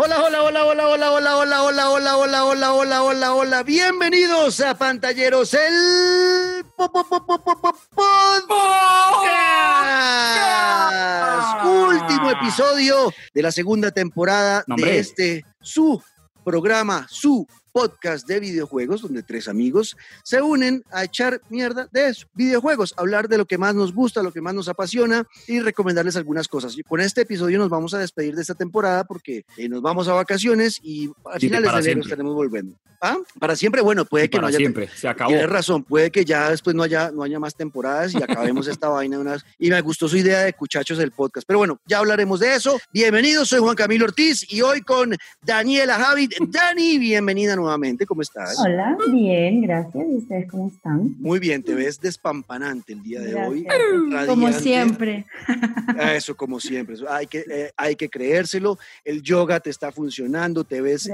Hola, hola, hola, hola, hola, hola, hola, hola, hola, hola, hola, hola, hola, hola. Bienvenidos a Pantalleros, el último episodio de la segunda temporada de este su programa, su podcast de videojuegos donde tres amigos se unen a echar mierda de eso, videojuegos, hablar de lo que más nos gusta, lo que más nos apasiona y recomendarles algunas cosas. Y con este episodio nos vamos a despedir de esta temporada porque eh, nos vamos a vacaciones y a finales de enero estaremos volviendo. ¿Ah? Para siempre, bueno, puede que no haya. siempre, se acabó. Tienes razón, puede que ya después no haya, no haya más temporadas y acabemos esta vaina de unas. Y me gustó su idea de cuchachos del podcast. Pero bueno, ya hablaremos de eso. Bienvenidos, soy Juan Camilo Ortiz y hoy con Daniela Javid. Dani, bienvenida nuevamente ¿cómo estás? Hola, bien, gracias. ¿Y ustedes cómo están? Muy bien, te ves despampanante el día de hoy. Como siempre. Ah, eso, como siempre. Hay que, eh, hay que creérselo. El yoga te está funcionando, te ves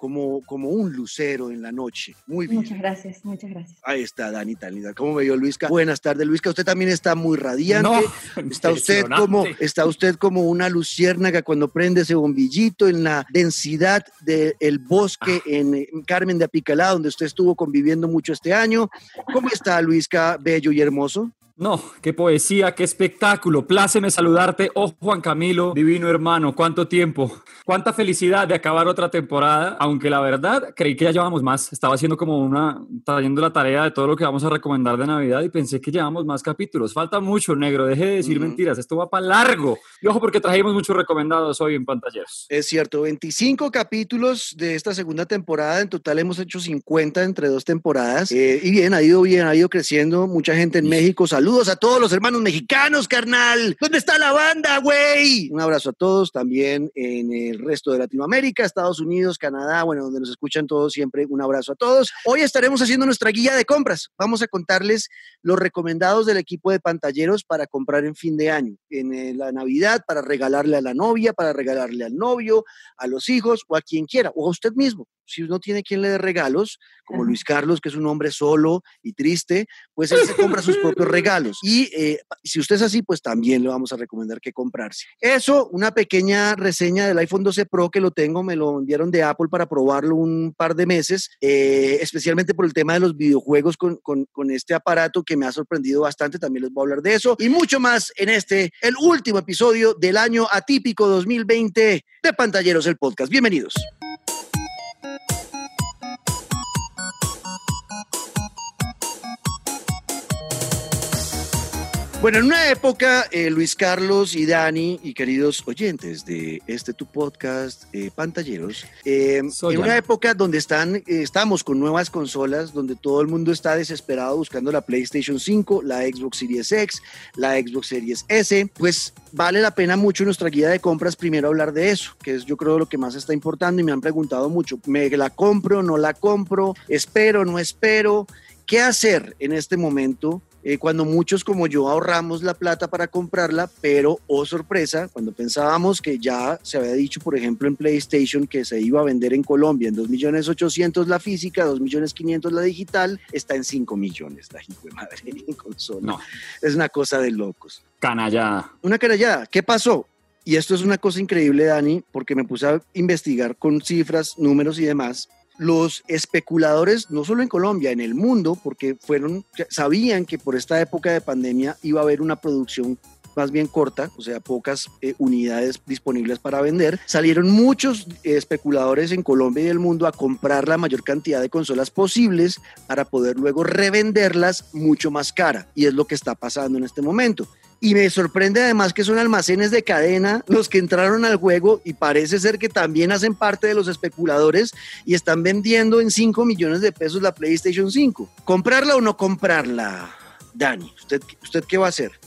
como, como un lucero en la noche. Muy bien. Muchas gracias, muchas gracias. Ahí está, Dani, tan linda. ¿Cómo me vio Luisca? Buenas tardes, Luisca. Usted también está muy radiante. está usted como está usted como una luciérnaga cuando prende ese bombillito en la densidad del bosque ah. en Carmen de Apicalá, donde usted estuvo conviviendo mucho este año. ¿Cómo está, Luisca, bello y hermoso? No, qué poesía, qué espectáculo. Pláceme saludarte. Oh, Juan Camilo, divino hermano, cuánto tiempo. Cuánta felicidad de acabar otra temporada, aunque la verdad creí que ya llevamos más. Estaba haciendo como una, trayendo la tarea de todo lo que vamos a recomendar de Navidad y pensé que llevamos más capítulos. Falta mucho, negro. Deje de decir mentiras. Esto va para largo. Y ojo, porque trajimos muchos recomendados hoy en pantalleros. Es cierto, 25 capítulos de esta segunda temporada. En total hemos hecho 50 entre dos temporadas. Eh, y bien, ha ido bien, ha ido creciendo. Mucha gente en México. Saludos Saludos a todos los hermanos mexicanos, carnal. ¿Dónde está la banda, güey? Un abrazo a todos, también en el resto de Latinoamérica, Estados Unidos, Canadá, bueno, donde nos escuchan todos siempre, un abrazo a todos. Hoy estaremos haciendo nuestra guía de compras. Vamos a contarles los recomendados del equipo de pantalleros para comprar en fin de año, en eh, la Navidad, para regalarle a la novia, para regalarle al novio, a los hijos o a quien quiera, o a usted mismo si uno tiene quien le dé regalos, como Luis Carlos, que es un hombre solo y triste, pues él se compra sus propios regalos. Y eh, si usted es así, pues también le vamos a recomendar que comprarse. Eso, una pequeña reseña del iPhone 12 Pro que lo tengo, me lo enviaron de Apple para probarlo un par de meses, eh, especialmente por el tema de los videojuegos con, con, con este aparato que me ha sorprendido bastante. También les voy a hablar de eso y mucho más en este, el último episodio del año atípico 2020 de Pantalleros, el podcast. Bienvenidos. Bueno, en una época, eh, Luis Carlos y Dani, y queridos oyentes de este tu podcast, eh, Pantalleros, eh, en una época donde están, estamos con nuevas consolas, donde todo el mundo está desesperado buscando la PlayStation 5, la Xbox Series X, la Xbox Series S, pues vale la pena mucho nuestra guía de compras primero hablar de eso, que es yo creo lo que más está importando y me han preguntado mucho, ¿me la compro, no la compro, espero, no espero? ¿Qué hacer en este momento eh, cuando muchos como yo ahorramos la plata para comprarla, pero, oh sorpresa, cuando pensábamos que ya se había dicho, por ejemplo, en PlayStation que se iba a vender en Colombia en 2.800.000 la física, 2.500.000 la digital, está en 5 millones la hijo de madre en consola. No. Es una cosa de locos. Canallada. Una canallada. ¿Qué pasó? Y esto es una cosa increíble, Dani, porque me puse a investigar con cifras, números y demás los especuladores, no solo en Colombia, en el mundo, porque fueron, sabían que por esta época de pandemia iba a haber una producción más bien corta, o sea, pocas eh, unidades disponibles para vender, salieron muchos especuladores en Colombia y el mundo a comprar la mayor cantidad de consolas posibles para poder luego revenderlas mucho más cara. Y es lo que está pasando en este momento. Y me sorprende además que son almacenes de cadena los que entraron al juego y parece ser que también hacen parte de los especuladores y están vendiendo en 5 millones de pesos la PlayStation 5. ¿Comprarla o no comprarla, Dani? ¿Usted, usted qué va a hacer?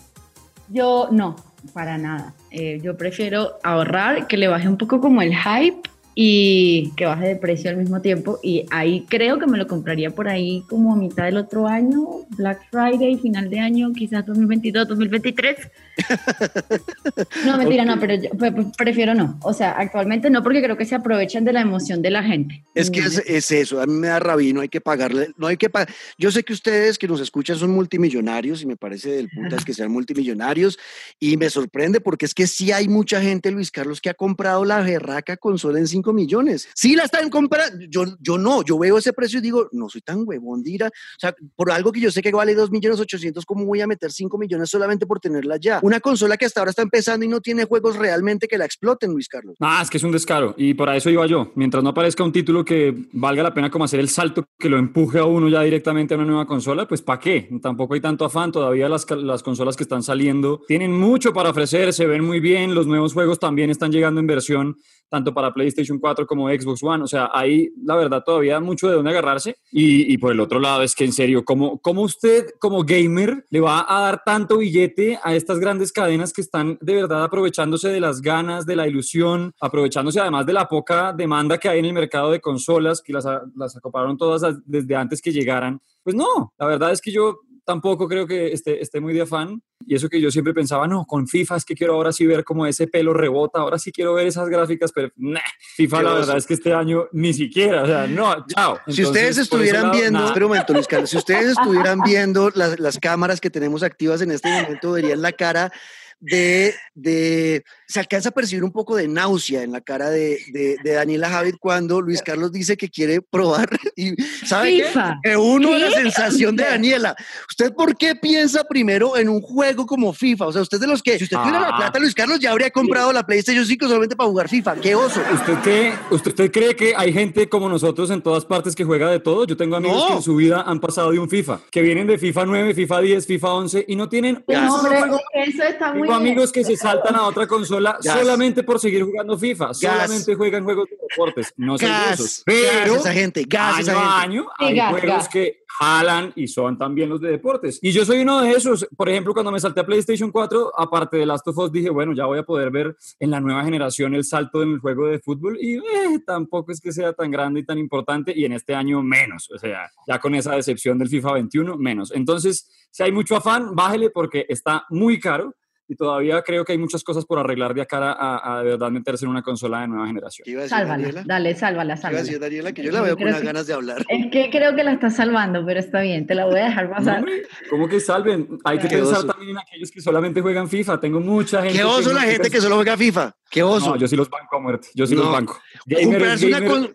Yo no, para nada. Eh, yo prefiero ahorrar, que le baje un poco como el hype y que baje de precio al mismo tiempo. Y ahí creo que me lo compraría por ahí como a mitad del otro año, Black Friday, final de año, quizás 2022, 2023. no, mentira, no, pero yo prefiero no. O sea, actualmente no, porque creo que se aprovechan de la emoción de la gente. Es que es, eso, a mí me da rabino, hay que pagarle, no hay que pagar. Yo sé que ustedes que nos escuchan son multimillonarios y me parece del putas que sean multimillonarios y me sorprende porque es que sí hay mucha gente, Luis Carlos, que ha comprado la berraca consola en 5 millones. Sí la están comprando, yo, yo no, yo veo ese precio y digo, no soy tan huevón, dira. O sea, por algo que yo sé que vale 2 millones 800, ¿cómo voy a meter 5 millones solamente por tenerla ya? Una consola que hasta ahora está empezando y no tiene juegos realmente que la exploten, Luis Carlos. Ah, es que es un descaro y por eso iba yo. Mientras no aparezca un título que valga la pena como hacer el salto que lo empuje a uno ya directamente a una nueva consola, pues ¿para qué? Tampoco hay tanto afán. Todavía las, las consolas que están saliendo tienen mucho para ofrecer, se ven muy bien, los nuevos juegos también están llegando en versión tanto para PlayStation 4 como Xbox One. O sea, ahí la verdad todavía mucho de dónde agarrarse. Y, y por el otro lado es que en serio, ¿cómo, ¿cómo usted como gamer le va a dar tanto billete a estas grandes cadenas que están de verdad aprovechándose de las ganas, de la ilusión, aprovechándose además de la poca demanda que hay en el mercado de consolas, que las, las acoparon todas desde antes que llegaran? Pues no, la verdad es que yo tampoco creo que esté, esté muy de afán. Y eso que yo siempre pensaba, no, con FIFA es que quiero ahora sí ver cómo ese pelo rebota, ahora sí quiero ver esas gráficas, pero nah, FIFA la verdad es que este año ni siquiera, o sea, no, chao. si ustedes estuvieran viendo, espera un momento, Luis Carlos, si ustedes estuvieran viendo las, las cámaras que tenemos activas en este momento, verían la cara de, de, se alcanza a percibir un poco de náusea en la cara de, de, de Daniela Javid cuando Luis Carlos dice que quiere probar y ¿sabe qué? uno la sensación de Daniela. ¿Usted por qué piensa primero en un juego como FIFA? O sea, usted de los que, si usted tuviera la ah. plata, Luis Carlos ya habría comprado la PlayStation 5 solamente para jugar FIFA. ¡Qué oso! ¿Usted, qué, ¿Usted cree que hay gente como nosotros en todas partes que juega de todo? Yo tengo amigos que en su vida han pasado de un FIFA, que vienen de FIFA 9, FIFA 10, FIFA 11 y no tienen... No, eso está muy amigos que se saltan a otra consola solamente por seguir jugando FIFA, solamente juegan juegos de deportes, no rusos. Pero esa gente, gas año a año hay juegos que jalan y son también los de deportes. Y yo soy uno de esos. Por ejemplo, cuando me salté a PlayStation 4, aparte de Last of Us, dije, bueno, ya voy a poder ver en la nueva generación el salto en el juego de fútbol y eh, tampoco es que sea tan grande y tan importante y en este año menos. O sea, ya con esa decepción del FIFA 21, menos. Entonces, si hay mucho afán, bájele porque está muy caro y todavía creo que hay muchas cosas por arreglar de acá a, de verdad meterse en una consola de nueva generación. Sálvala, dale, sálvala, sálvala. Iba a Daniela que yo la veo con unas ganas de hablar. Es que creo que la está salvando, pero está bien, te la voy a dejar pasar. ¿Cómo que salven? Hay que pensar también en aquellos que solamente juegan FIFA. Tengo mucha gente. ¿Qué oso la gente que solo juega FIFA? ¡Qué oso! No, yo sí los banco a muerte. Yo sí los banco.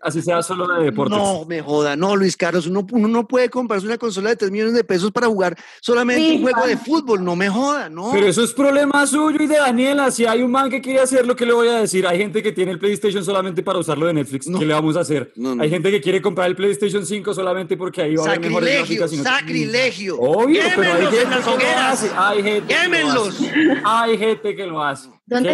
Así sea solo de deportes. No, me joda. No, Luis Carlos, uno, no puede comprarse una consola de 3 millones de pesos para jugar solamente un juego de fútbol. No me joda, no. Pero eso es problema suyo y de Daniela. Si hay un man que quiere hacer lo que le voy a decir? Hay gente que tiene el PlayStation solamente para usarlo de Netflix. ¿Qué le vamos a hacer? hay gente que quiere comprar el PlayStation 5 solamente porque ahí va a haber mejores gráficas. Sacrilegio. Obvio, pero hay gente que lo hace. Hay gente Hay gente que lo hace. ¿Dónde,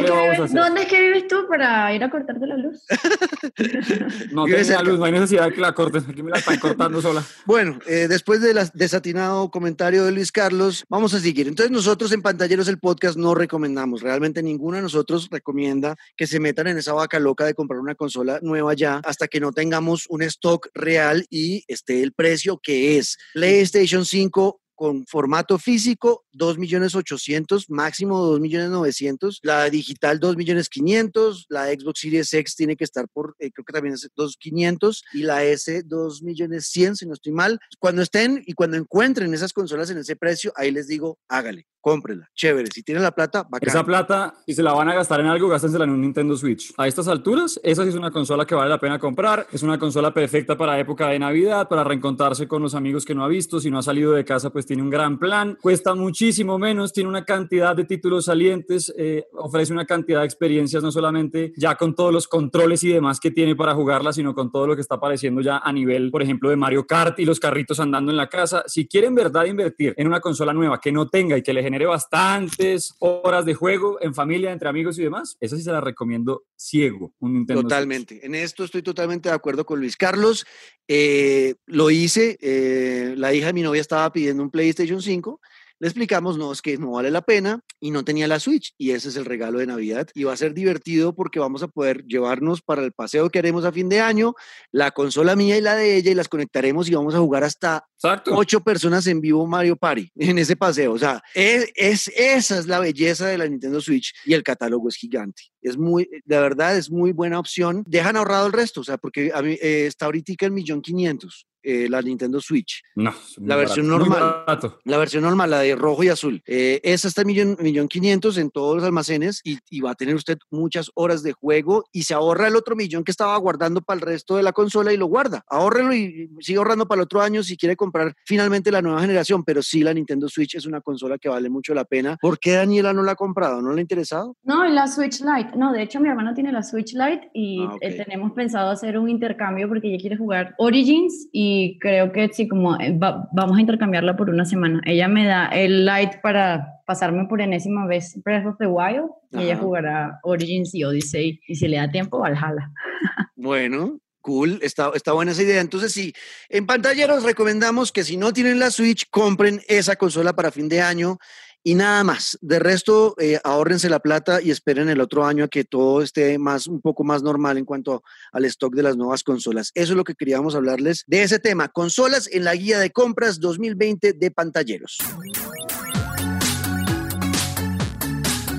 es que vives tú para ir a cortarte la luz? no tengo la luz, no hay necesidad de que la cortes, aquí me la están cortando sola. Bueno, eh, después del desatinado comentario de Luis Carlos, vamos a seguir. Entonces nosotros en Pantalleros el podcast no recomendamos, realmente ninguno de nosotros recomienda que se metan en esa vaca loca de comprar una consola nueva ya hasta que no tengamos un stock real y esté el precio que es. PlayStation 5 con formato físico 2 millones 800, máximo 2 millones 900, la digital 2 millones 500, la Xbox Series X tiene que estar por, eh, creo que también es 2 500 y la S 2 millones 100, si no estoy mal. Cuando estén y cuando encuentren esas consolas en ese precio, ahí les digo, hágale, cómprenla, chévere. Si tienen la plata, bacán. Esa plata, y se la van a gastar en algo, gástensela en un Nintendo Switch. A estas alturas, esa sí es una consola que vale la pena comprar, es una consola perfecta para época de Navidad, para reencontrarse con los amigos que no ha visto, si no ha salido de casa, pues tiene un gran plan, cuesta muchísimo menos, tiene una cantidad de títulos salientes, eh, ofrece una cantidad de experiencias, no solamente ya con todos los controles y demás que tiene para jugarla, sino con todo lo que está apareciendo ya a nivel, por ejemplo, de Mario Kart y los carritos andando en la casa. Si quieren verdad invertir en una consola nueva que no tenga y que le genere bastantes horas de juego en familia, entre amigos y demás, esa sí se la recomiendo ciego, un Nintendo Totalmente. En esto estoy totalmente de acuerdo con Luis Carlos. Eh, lo hice, eh, la hija de mi novia estaba pidiendo un PlayStation 5 le explicamos, no, es que no vale la pena y no tenía la Switch y ese es el regalo de Navidad y va a ser divertido porque vamos a poder llevarnos para el paseo que haremos a fin de año la consola mía y la de ella y las conectaremos y vamos a jugar hasta ocho personas en vivo Mario Party en ese paseo. O sea, es, es, esa es la belleza de la Nintendo Switch y el catálogo es gigante. Es muy, de verdad, es muy buena opción. Dejan ahorrado el resto, o sea, porque a mí, eh, está ahorita el millón quinientos. Eh, la Nintendo Switch. No, la versión normal. La versión normal, la de rojo y azul. Eh, esa está en millón, millón quinientos en todos los almacenes y, va a tener usted muchas horas de juego y se ahorra el otro millón que estaba guardando para el resto de la consola y lo guarda. Ahórrelo y sigue ahorrando para el otro año si quiere comprar finalmente la nueva generación. Pero sí, la Nintendo Switch es una consola que vale mucho la pena. ¿Por qué Daniela no la ha comprado? ¿No le ha interesado? No, y la Switch Lite. No, de hecho, mi hermano tiene la Switch Lite y ah, eh, tenemos pensado hacer un intercambio porque ella quiere jugar Origins y creo que sí, como eh, vamos a intercambiarla por una semana. Ella me da el light para pasarme por enésima vez Breath of the Wild y ella jugará Origins y Odyssey y si le da tiempo, Valhalla. Bueno, Cool, está, está buena esa idea. Entonces, sí, en pantalleros recomendamos que si no tienen la Switch, compren esa consola para fin de año y nada más. De resto, eh, ahórrense la plata y esperen el otro año a que todo esté más, un poco más normal en cuanto al stock de las nuevas consolas. Eso es lo que queríamos hablarles de ese tema. Consolas en la guía de compras 2020 de pantalleros.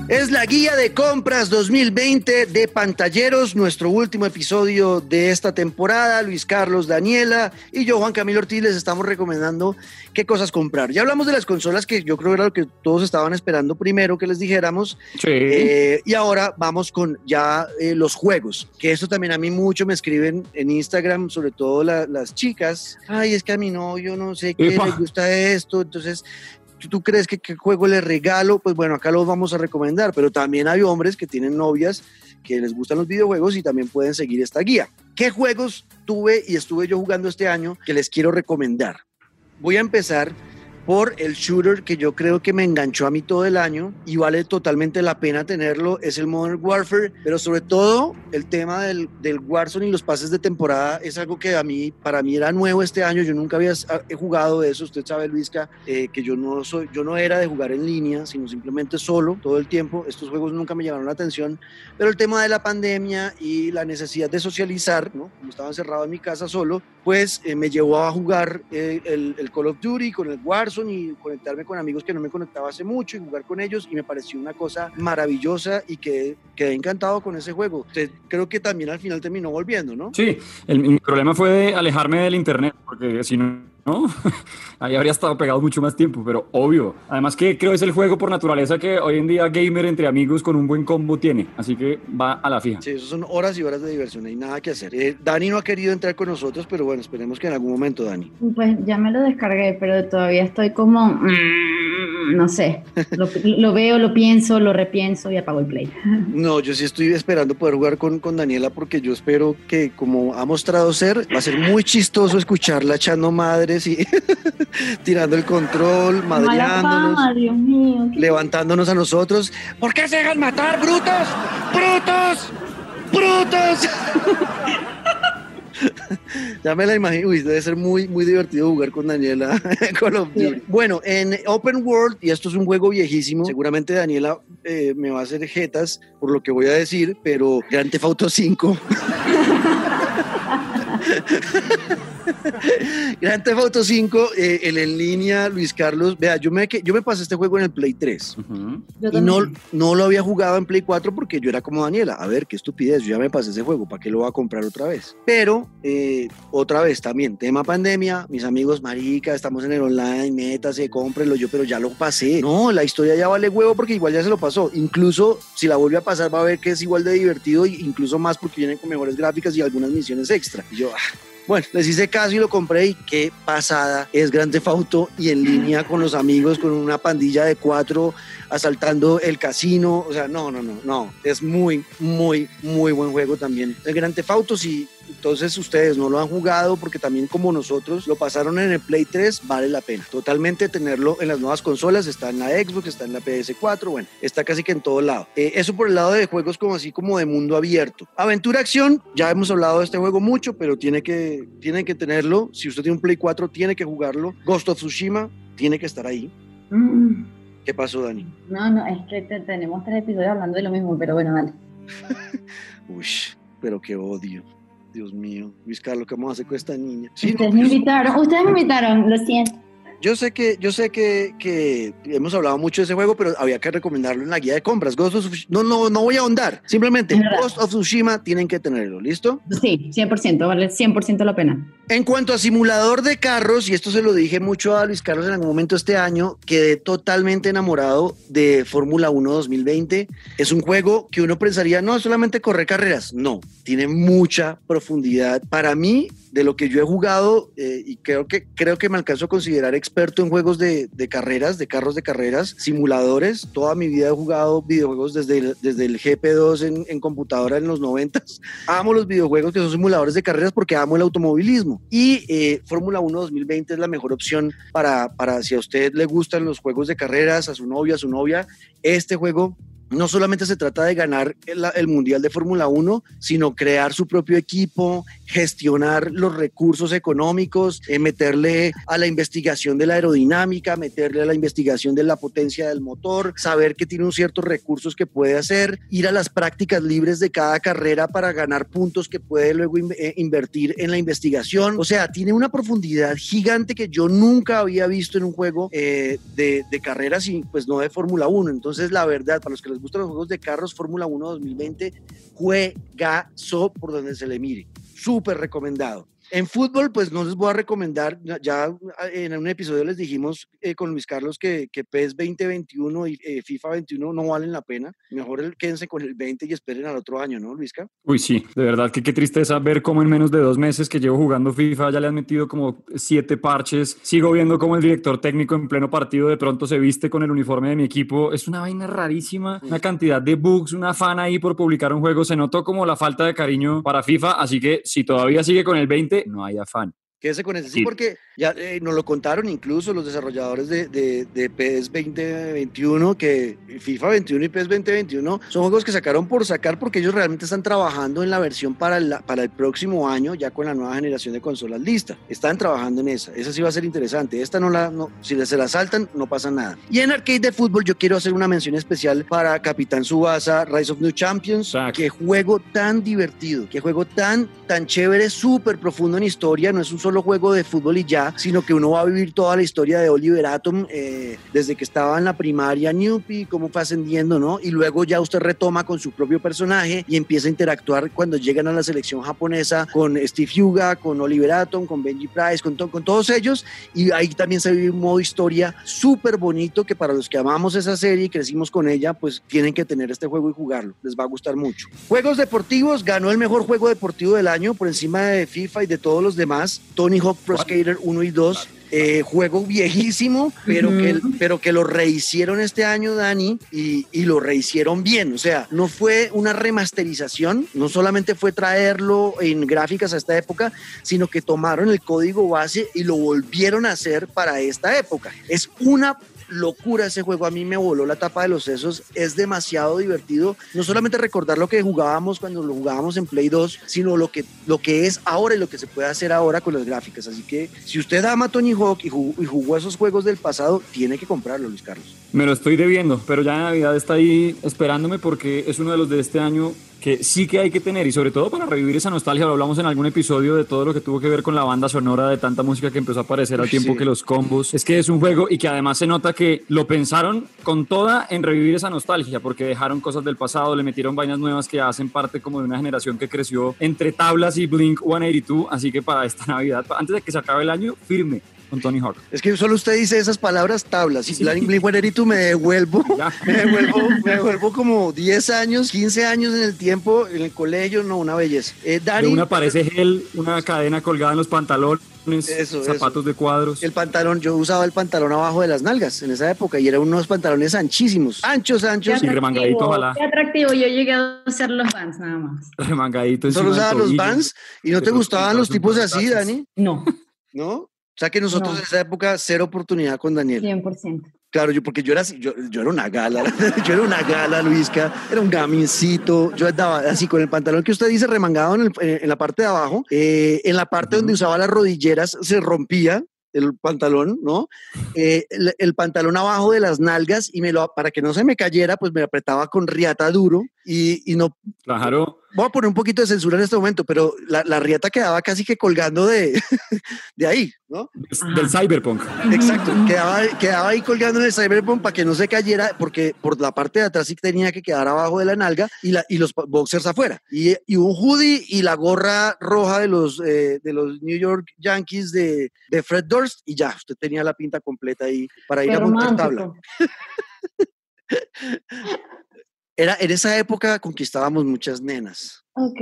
Es la guía de compras 2020 de Pantalleros, nuestro último episodio de esta temporada. Luis Carlos, Daniela y yo, Juan Camilo Ortiz, les estamos recomendando qué cosas comprar. Ya hablamos de las consolas que yo creo era lo que todos estaban esperando primero que les dijéramos. Sí. Eh, y ahora vamos con ya eh, los juegos, que esto también a mí mucho me escriben en Instagram, sobre todo las chicas. Ay, es que a mi novio no sé qué le gusta esto. Entonces, ¿tú crees que qué juego le regalo? Pues bueno, acá los vamos a recomendar, pero también hay hombres que tienen novias que les gustan los videojuegos y también pueden seguir esta guía. ¿Qué juegos tuve y estuve yo jugando este año que les quiero recomendar? Voy a empezar por el shooter que yo creo que me enganchó a mí todo el año y vale totalmente la pena tenerlo, es el Modern Warfare, pero sobre todo el tema del, del Warzone y los pases de temporada es algo que a mí, para mí era nuevo este año, yo nunca había jugado de eso, usted sabe Luisca, eh, que yo no, soy, yo no era de jugar en línea, sino simplemente solo todo el tiempo, estos juegos nunca me llamaron la atención, pero el tema de la pandemia y la necesidad de socializar, ¿no? como estaba encerrado en mi casa solo, pues eh, me llevó a jugar eh, el, el Call of Duty con el Warzone, y conectarme con amigos que no me conectaba hace mucho y jugar con ellos y me pareció una cosa maravillosa y que quedé encantado con ese juego. creo que también al final terminó volviendo, ¿no? Sí, el, mi problema fue de alejarme del internet porque si no ¿no? Ahí habría estado pegado mucho más tiempo, pero obvio. Además que creo que es el juego por naturaleza que hoy en día gamer entre amigos con un buen combo tiene, así que va a la fija. Sí, eso son horas y horas de diversión, no hay nada que hacer. Eh, Dani no ha querido entrar con nosotros, pero bueno, esperemos que en algún momento, Dani. Pues ya me lo descargué, pero todavía estoy como, mm, no sé, lo, veo, lo pienso, lo repienso y apago el play. No, yo sí estoy esperando poder jugar con, con Daniela porque yo espero que como ha mostrado ser, va a ser muy chistoso escucharla echando madre y tirando el control, madreándonos, levantándonos a nosotros. ¿Por qué se dejan matar, brutos? ¡Brutos! ¡Brutos! ya me la imagino, Uy, debe ser muy, muy divertido jugar con Daniela Bueno, en Open World, y esto es un juego viejísimo, seguramente Daniela eh, me va a hacer jetas por lo que voy a decir, pero Grand Theft Auto 5. Grand Theft Auto 5, eh, el en línea, Luis Carlos. Vea, yo me, yo me pasé este juego en el Play 3 y no, no lo había jugado en Play 4 porque yo era como Daniela. A ver, qué estupidez, yo ya me pasé ese juego, ¿para qué lo voy a comprar otra vez? Pero, eh, otra vez también, tema pandemia, mis amigos, marica, estamos en el online, métase, cómprenlo yo, pero ya lo pasé. No, la historia ya vale huevo porque igual ya se lo pasó. Incluso si la vuelve a pasar, va a ver que es igual de divertido, incluso más porque viene con mejores gráficas y algunas misiones extra. Y yo, bueno, les hice caso y lo compré y qué pasada es Grande Fauto y en línea con los amigos, con una pandilla de cuatro asaltando el casino. O sea, no, no, no, no. Es muy, muy, muy buen juego también. El Grande Fauto, sí entonces ustedes no lo han jugado porque también como nosotros lo pasaron en el Play 3, vale la pena. Totalmente tenerlo en las nuevas consolas, está en la Xbox, está en la PS4, bueno, está casi que en todo lado. Eh, eso por el lado de juegos como así como de mundo abierto. Aventura acción, ya hemos hablado de este juego mucho, pero tiene que, tiene que tenerlo. Si usted tiene un Play 4, tiene que jugarlo. Ghost of Tsushima tiene que estar ahí. Mm. ¿Qué pasó, Dani? No, no, es que te- tenemos tres episodios hablando de lo mismo, pero bueno, dale. Uy, pero qué odio. Dios mío. Luis Carlos, ¿qué vamos a hacer con esta niña? Sí, ustedes no, me invitaron, ustedes me invitaron, lo siento. Yo sé que, yo sé que, que hemos hablado mucho de ese juego, pero había que recomendarlo en la guía de compras. Ghost of Tsushima- no, no, no voy a ahondar. Simplemente. Ghost of Tsushima tienen que tenerlo, ¿listo? Sí, 100%, vale 100% la pena. En cuanto a simulador de carros, y esto se lo dije mucho a Luis Carlos en algún momento este año, quedé totalmente enamorado de Fórmula 1 2020. Es un juego que uno pensaría, no, solamente correr carreras. No, tiene mucha profundidad. Para mí, de lo que yo he jugado, eh, y creo que, creo que me alcanzo a considerar experto en juegos de, de carreras, de carros de carreras, simuladores. Toda mi vida he jugado videojuegos desde el, desde el GP2 en, computadora en los 90 amo los videojuegos que son simuladores de carreras porque amo el automovilismo. Y eh, Fórmula 1 2020 es la mejor opción para, para si a usted le gustan los juegos de carreras, a su novia, a su novia. Este juego no solamente se trata de ganar el, Mundial de Fórmula 1, sino crear su propio equipo, gestionar los recursos económicos, eh, meterle a la investigación de la aerodinámica, meterle a la investigación de la potencia del motor, saber que tiene ciertos recursos que puede hacer, ir a las prácticas libres de cada carrera para ganar puntos que puede luego eh, invertir en la investigación. O sea, tiene una profundidad gigante que yo nunca había visto en un juego eh, de, de carreras y pues no de Fórmula 1. Entonces, la verdad, para los que les gustan los juegos de carros, Fórmula 1 2020, juegazo por donde se le mire. Súper recomendado. En fútbol, pues no les voy a recomendar, ya- ya en un episodio les dijimos eh, con Luis Carlos que, que PES 2021 y eh, FIFA 21 no valen la pena. Mejor el- quédense con el 20 y esperen al otro año, ¿no, Luisca? Uy, sí, de verdad que qué tristeza ver cómo en menos de dos meses que llevo jugando FIFA ya le han metido como siete parches. Sigo viendo cómo el director técnico en pleno partido de pronto se viste con el uniforme de mi equipo. Es una vaina rarísima, una cantidad de bugs, una fan ahí por publicar un juego. Se notó como la falta de cariño para FIFA, así que si todavía sigue con el 20, no hay afán. Quédese con ese, sí, Sí. porque ya eh, nos lo contaron incluso los desarrolladores de, de, de PES 2021, que FIFA 21 y PES 2021 son juegos que sacaron por sacar porque ellos realmente están trabajando en la versión para, la- para el próximo año, ya con la nueva generación de consolas lista. Están trabajando en esa. Esa sí va a ser interesante. Esta no la, no, si se la saltan, no pasa nada. Y en arcade de fútbol, yo quiero hacer una mención especial para Capitán Subasa, Rise of New Champions. Exacto. Qué juego tan divertido, qué juego tan, tan chévere, súper profundo en historia. No es un solo juego de fútbol y ya, sino que uno va a vivir toda la historia de Oliver Atom eh, desde que estaba en la primaria Newpie, cómo fue ascendiendo, ¿no? Y luego ya usted retoma con su propio personaje y empieza a interactuar cuando llegan a la selección japonesa con Steve Hyuga, con Oliver Atom, con Benji Price, con, to- con todos ellos. Y ahí también se vive un modo historia súper bonito que para los que amamos esa serie y crecimos con ella, pues tienen que tener este juego y jugarlo. Les va a gustar mucho. Juegos deportivos, ganó el mejor juego deportivo del año por encima de FIFA y de todos los demás. Tony Hawk Pro. Skater 1 y 2. Eh, juego viejísimo, pero, que, pero que lo rehicieron este año, Dani, y, y lo rehicieron bien. O sea, no fue una remasterización, no solamente fue traerlo en gráficas a esta época, sino que tomaron el código base y lo volvieron a hacer para esta época. Es una locura ese juego, a mí me voló la tapa de los sesos, es demasiado divertido, no solamente recordar lo que jugábamos cuando lo jugábamos en Play 2, sino lo que, lo que es ahora y lo que se puede hacer ahora con las gráficas, así que si usted ama Tony Hawk y jugó, y jugó esos juegos del pasado, tiene que comprarlo, Luis Carlos. Me lo estoy debiendo, pero ya Navidad está ahí esperándome porque es uno de los de este año que sí que hay que tener y sobre todo para revivir esa nostalgia, lo hablamos en algún episodio de todo lo que tuvo que ver con la banda sonora de tanta música que empezó a aparecer al tiempo sí. que los combos. Es que es un juego y que además se nota que lo pensaron con toda en revivir esa nostalgia porque dejaron cosas del pasado, le metieron vainas nuevas que hacen parte como de una generación que creció entre tablas y Blink 182, así que para esta Navidad, antes de que se acabe el año, firme con Tony Hawk. Es que solo usted dice esas palabras tablas. Y Blink-182 me devuelvo, me devuelvo, me devuelvo como 10 años, 15 años en el tiempo, en el colegio, no, una belleza. Eh, De Dani, una aparece gel, una cadena colgada en los pantalones, Eso, zapatos de cuadros. el pantalón, yo usaba el pantalón abajo de las nalgas en esa época y eran unos pantalones anchísimos, anchos, anchos. Sí, remangadito, ojalá. Qué atractivo, yo llegué a hacer los bands nada más. remangadito Solo usaba los. Vans y no te gustaban los tipos así. Dani, No, ¿no? O sea que nosotros No. en esa época cero oportunidad con Daniel. 100%. Claro, yo porque yo era así, yo, yo era una gala, yo era una gala, Luisca, era un gamincito, yo andaba así con el pantalón que usted dice remangado en, el- en la parte de abajo, eh, en la parte donde usaba las rodilleras se rompía, el pantalón, ¿no? Eh, el, pantalón abajo de las nalgas y me lo, para que no se me cayera, pues me apretaba con riata duro y, y no... Claro voy a poner un poquito de censura en este momento, pero la, la rieta quedaba casi que colgando de, de ahí, ¿no? Del cyberpunk. Exacto, quedaba, quedaba ahí colgando en el cyberpunk para que no se cayera, porque por la parte de atrás sí tenía que quedar abajo de la nalga y, la, y los boxers afuera. Y, y un hoodie y la gorra roja de los, eh, de los New York Yankees de, de, Fred Durst y ya, usted tenía la pinta completa ahí para ir a montar tabla. Era, en esa época conquistábamos muchas nenas. Ok.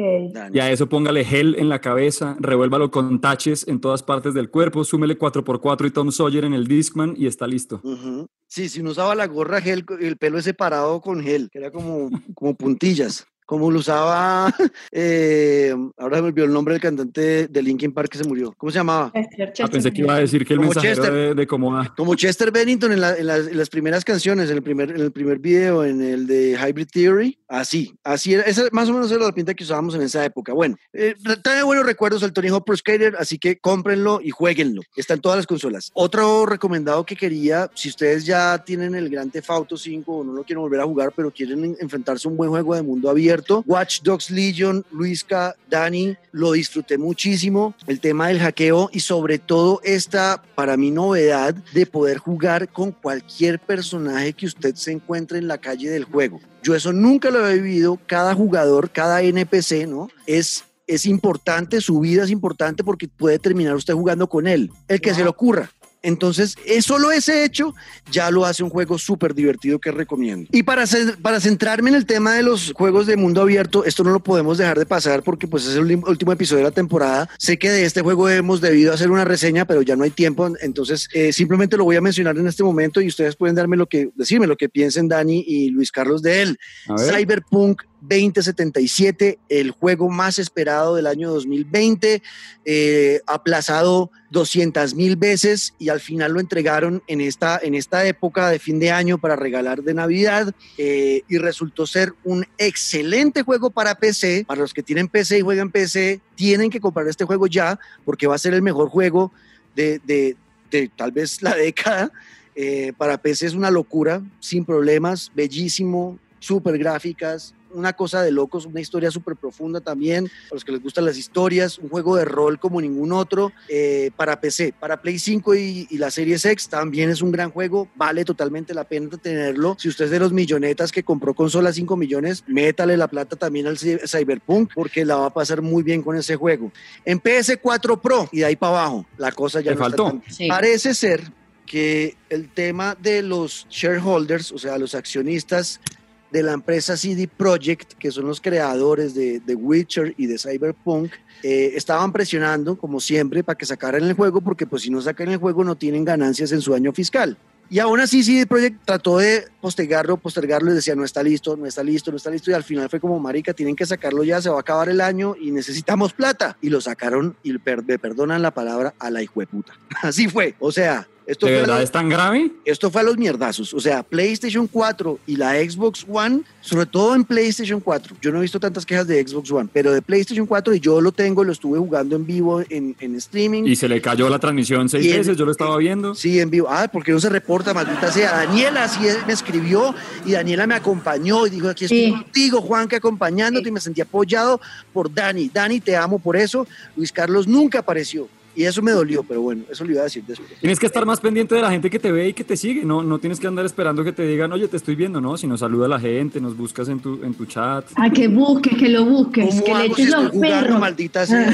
Y a eso póngale gel en la cabeza, revuélvalo con taches en todas partes del cuerpo, súmele 4x4 y Tom Sawyer en el Discman y está listo. Sí, si no usaba la gorra gel, el pelo es separado con gel, que era como, como puntillas como lo usaba, eh, ahora me olvidó el nombre del cantante de Linkin Park que se murió. ¿Cómo se llamaba? Ah, pensé que iba a decir que el como mensajero Chester, de, Comoda. Como Chester Bennington en, las, primeras canciones, en el primer, en el primer video, en el de Hybrid Theory. Así, así era. Esa más o menos era la pinta que usábamos en esa época. Bueno, eh, trae buenos recuerdos el Tony Pro Skater, así que cómprenlo y jueguenlo. Está en todas las consolas. Otro recomendado que quería, si ustedes ya tienen el Grand Theft Auto 5 o no lo quieren volver a jugar, pero quieren enfrentarse a un buen juego de mundo abierto, Watch Dogs Legion, Luisca, Dani, lo disfruté muchísimo. El tema del hackeo y sobre todo esta, para mí, novedad de poder jugar con cualquier personaje que usted se encuentre en la calle del juego. Yo eso nunca lo he vivido. Cada jugador, cada NPC, ¿no? Es es importante, su vida es importante porque puede terminar usted jugando con él, el que se le ocurra. Entonces, es solo ese hecho ya lo hace un juego súper divertido que recomiendo. Y para, para centrarme en el tema de los juegos de mundo abierto, esto no lo podemos dejar de pasar porque pues es el último episodio de la temporada. Sé que de este juego hemos debido hacer una reseña, pero ya no hay tiempo, entonces eh, simplemente lo voy a mencionar en este momento y ustedes pueden darme lo que, decirme lo que piensen Dani y Luis Carlos de él. Cyberpunk 2077, el juego más esperado del año 2020, eh, aplazado 200 mil veces y al final lo entregaron en esta, en esta época de fin de año para regalar de Navidad eh, y resultó ser un excelente juego para PC. Para los que tienen PC y juegan PC, tienen que comprar este juego ya porque va a ser el mejor juego de, de, tal vez la década. Eh, para PC es una locura, sin problemas, bellísimo, súper gráficas, una cosa de locos, una historia súper profunda también, a los que les gustan las historias, un juego de rol como ningún otro eh, para PC, para Play 5 y, la serie X también es un gran juego, vale totalmente la pena tenerlo. Si usted es de los millonetas que compró consola 5 millones, métale la plata también al Cyberpunk porque la va a pasar muy bien con ese juego. En PS4 Pro y de ahí para abajo, la cosa ya no faltó. Parece ser que el tema de los shareholders, o sea, los accionistas de la empresa CD Projekt, que son los creadores de The Witcher y de Cyberpunk, eh, estaban presionando, como siempre, para que sacaran el juego, porque pues si no sacan el juego no tienen ganancias en su año fiscal. Y aún así CD Projekt trató de postergarlo, postergarlo y decía, no está listo, no está listo, no está listo. Y al final fue como, marica, tienen que sacarlo ya, se va a acabar el año y necesitamos plata. Y lo sacaron y me perdonan la palabra a la hijueputa. Así fue. O sea, ¿De verdad es tan grave? Esto fue a los mierdazos. O sea, PlayStation 4 y la Xbox One, sobre todo en PlayStation 4. Yo no he visto tantas quejas de Xbox One, pero de PlayStation 4 y yo lo tengo, lo estuve jugando en vivo en, en streaming. Y se le cayó la transmisión seis veces, yo lo estaba viendo. Sí, en vivo. Ah, porque no se reporta, maldita sea. Daniela sí me escribió y Daniela me acompañó y dijo, aquí estoy contigo, Juan, que acompañándote y me sentí apoyado por Dani. Dani, te amo por eso. Luis Carlos nunca apareció. Y eso me dolió, pero bueno, eso lo iba a decir después. Tienes que estar más pendiente de la gente que te ve y que te sigue, no, no tienes que andar esperando que te digan, oye, te estoy viendo, ¿no? Sino saluda a la gente, nos buscas en tu, en tu chat. A que busques, que lo busques, que le eches los perros. maldita sea.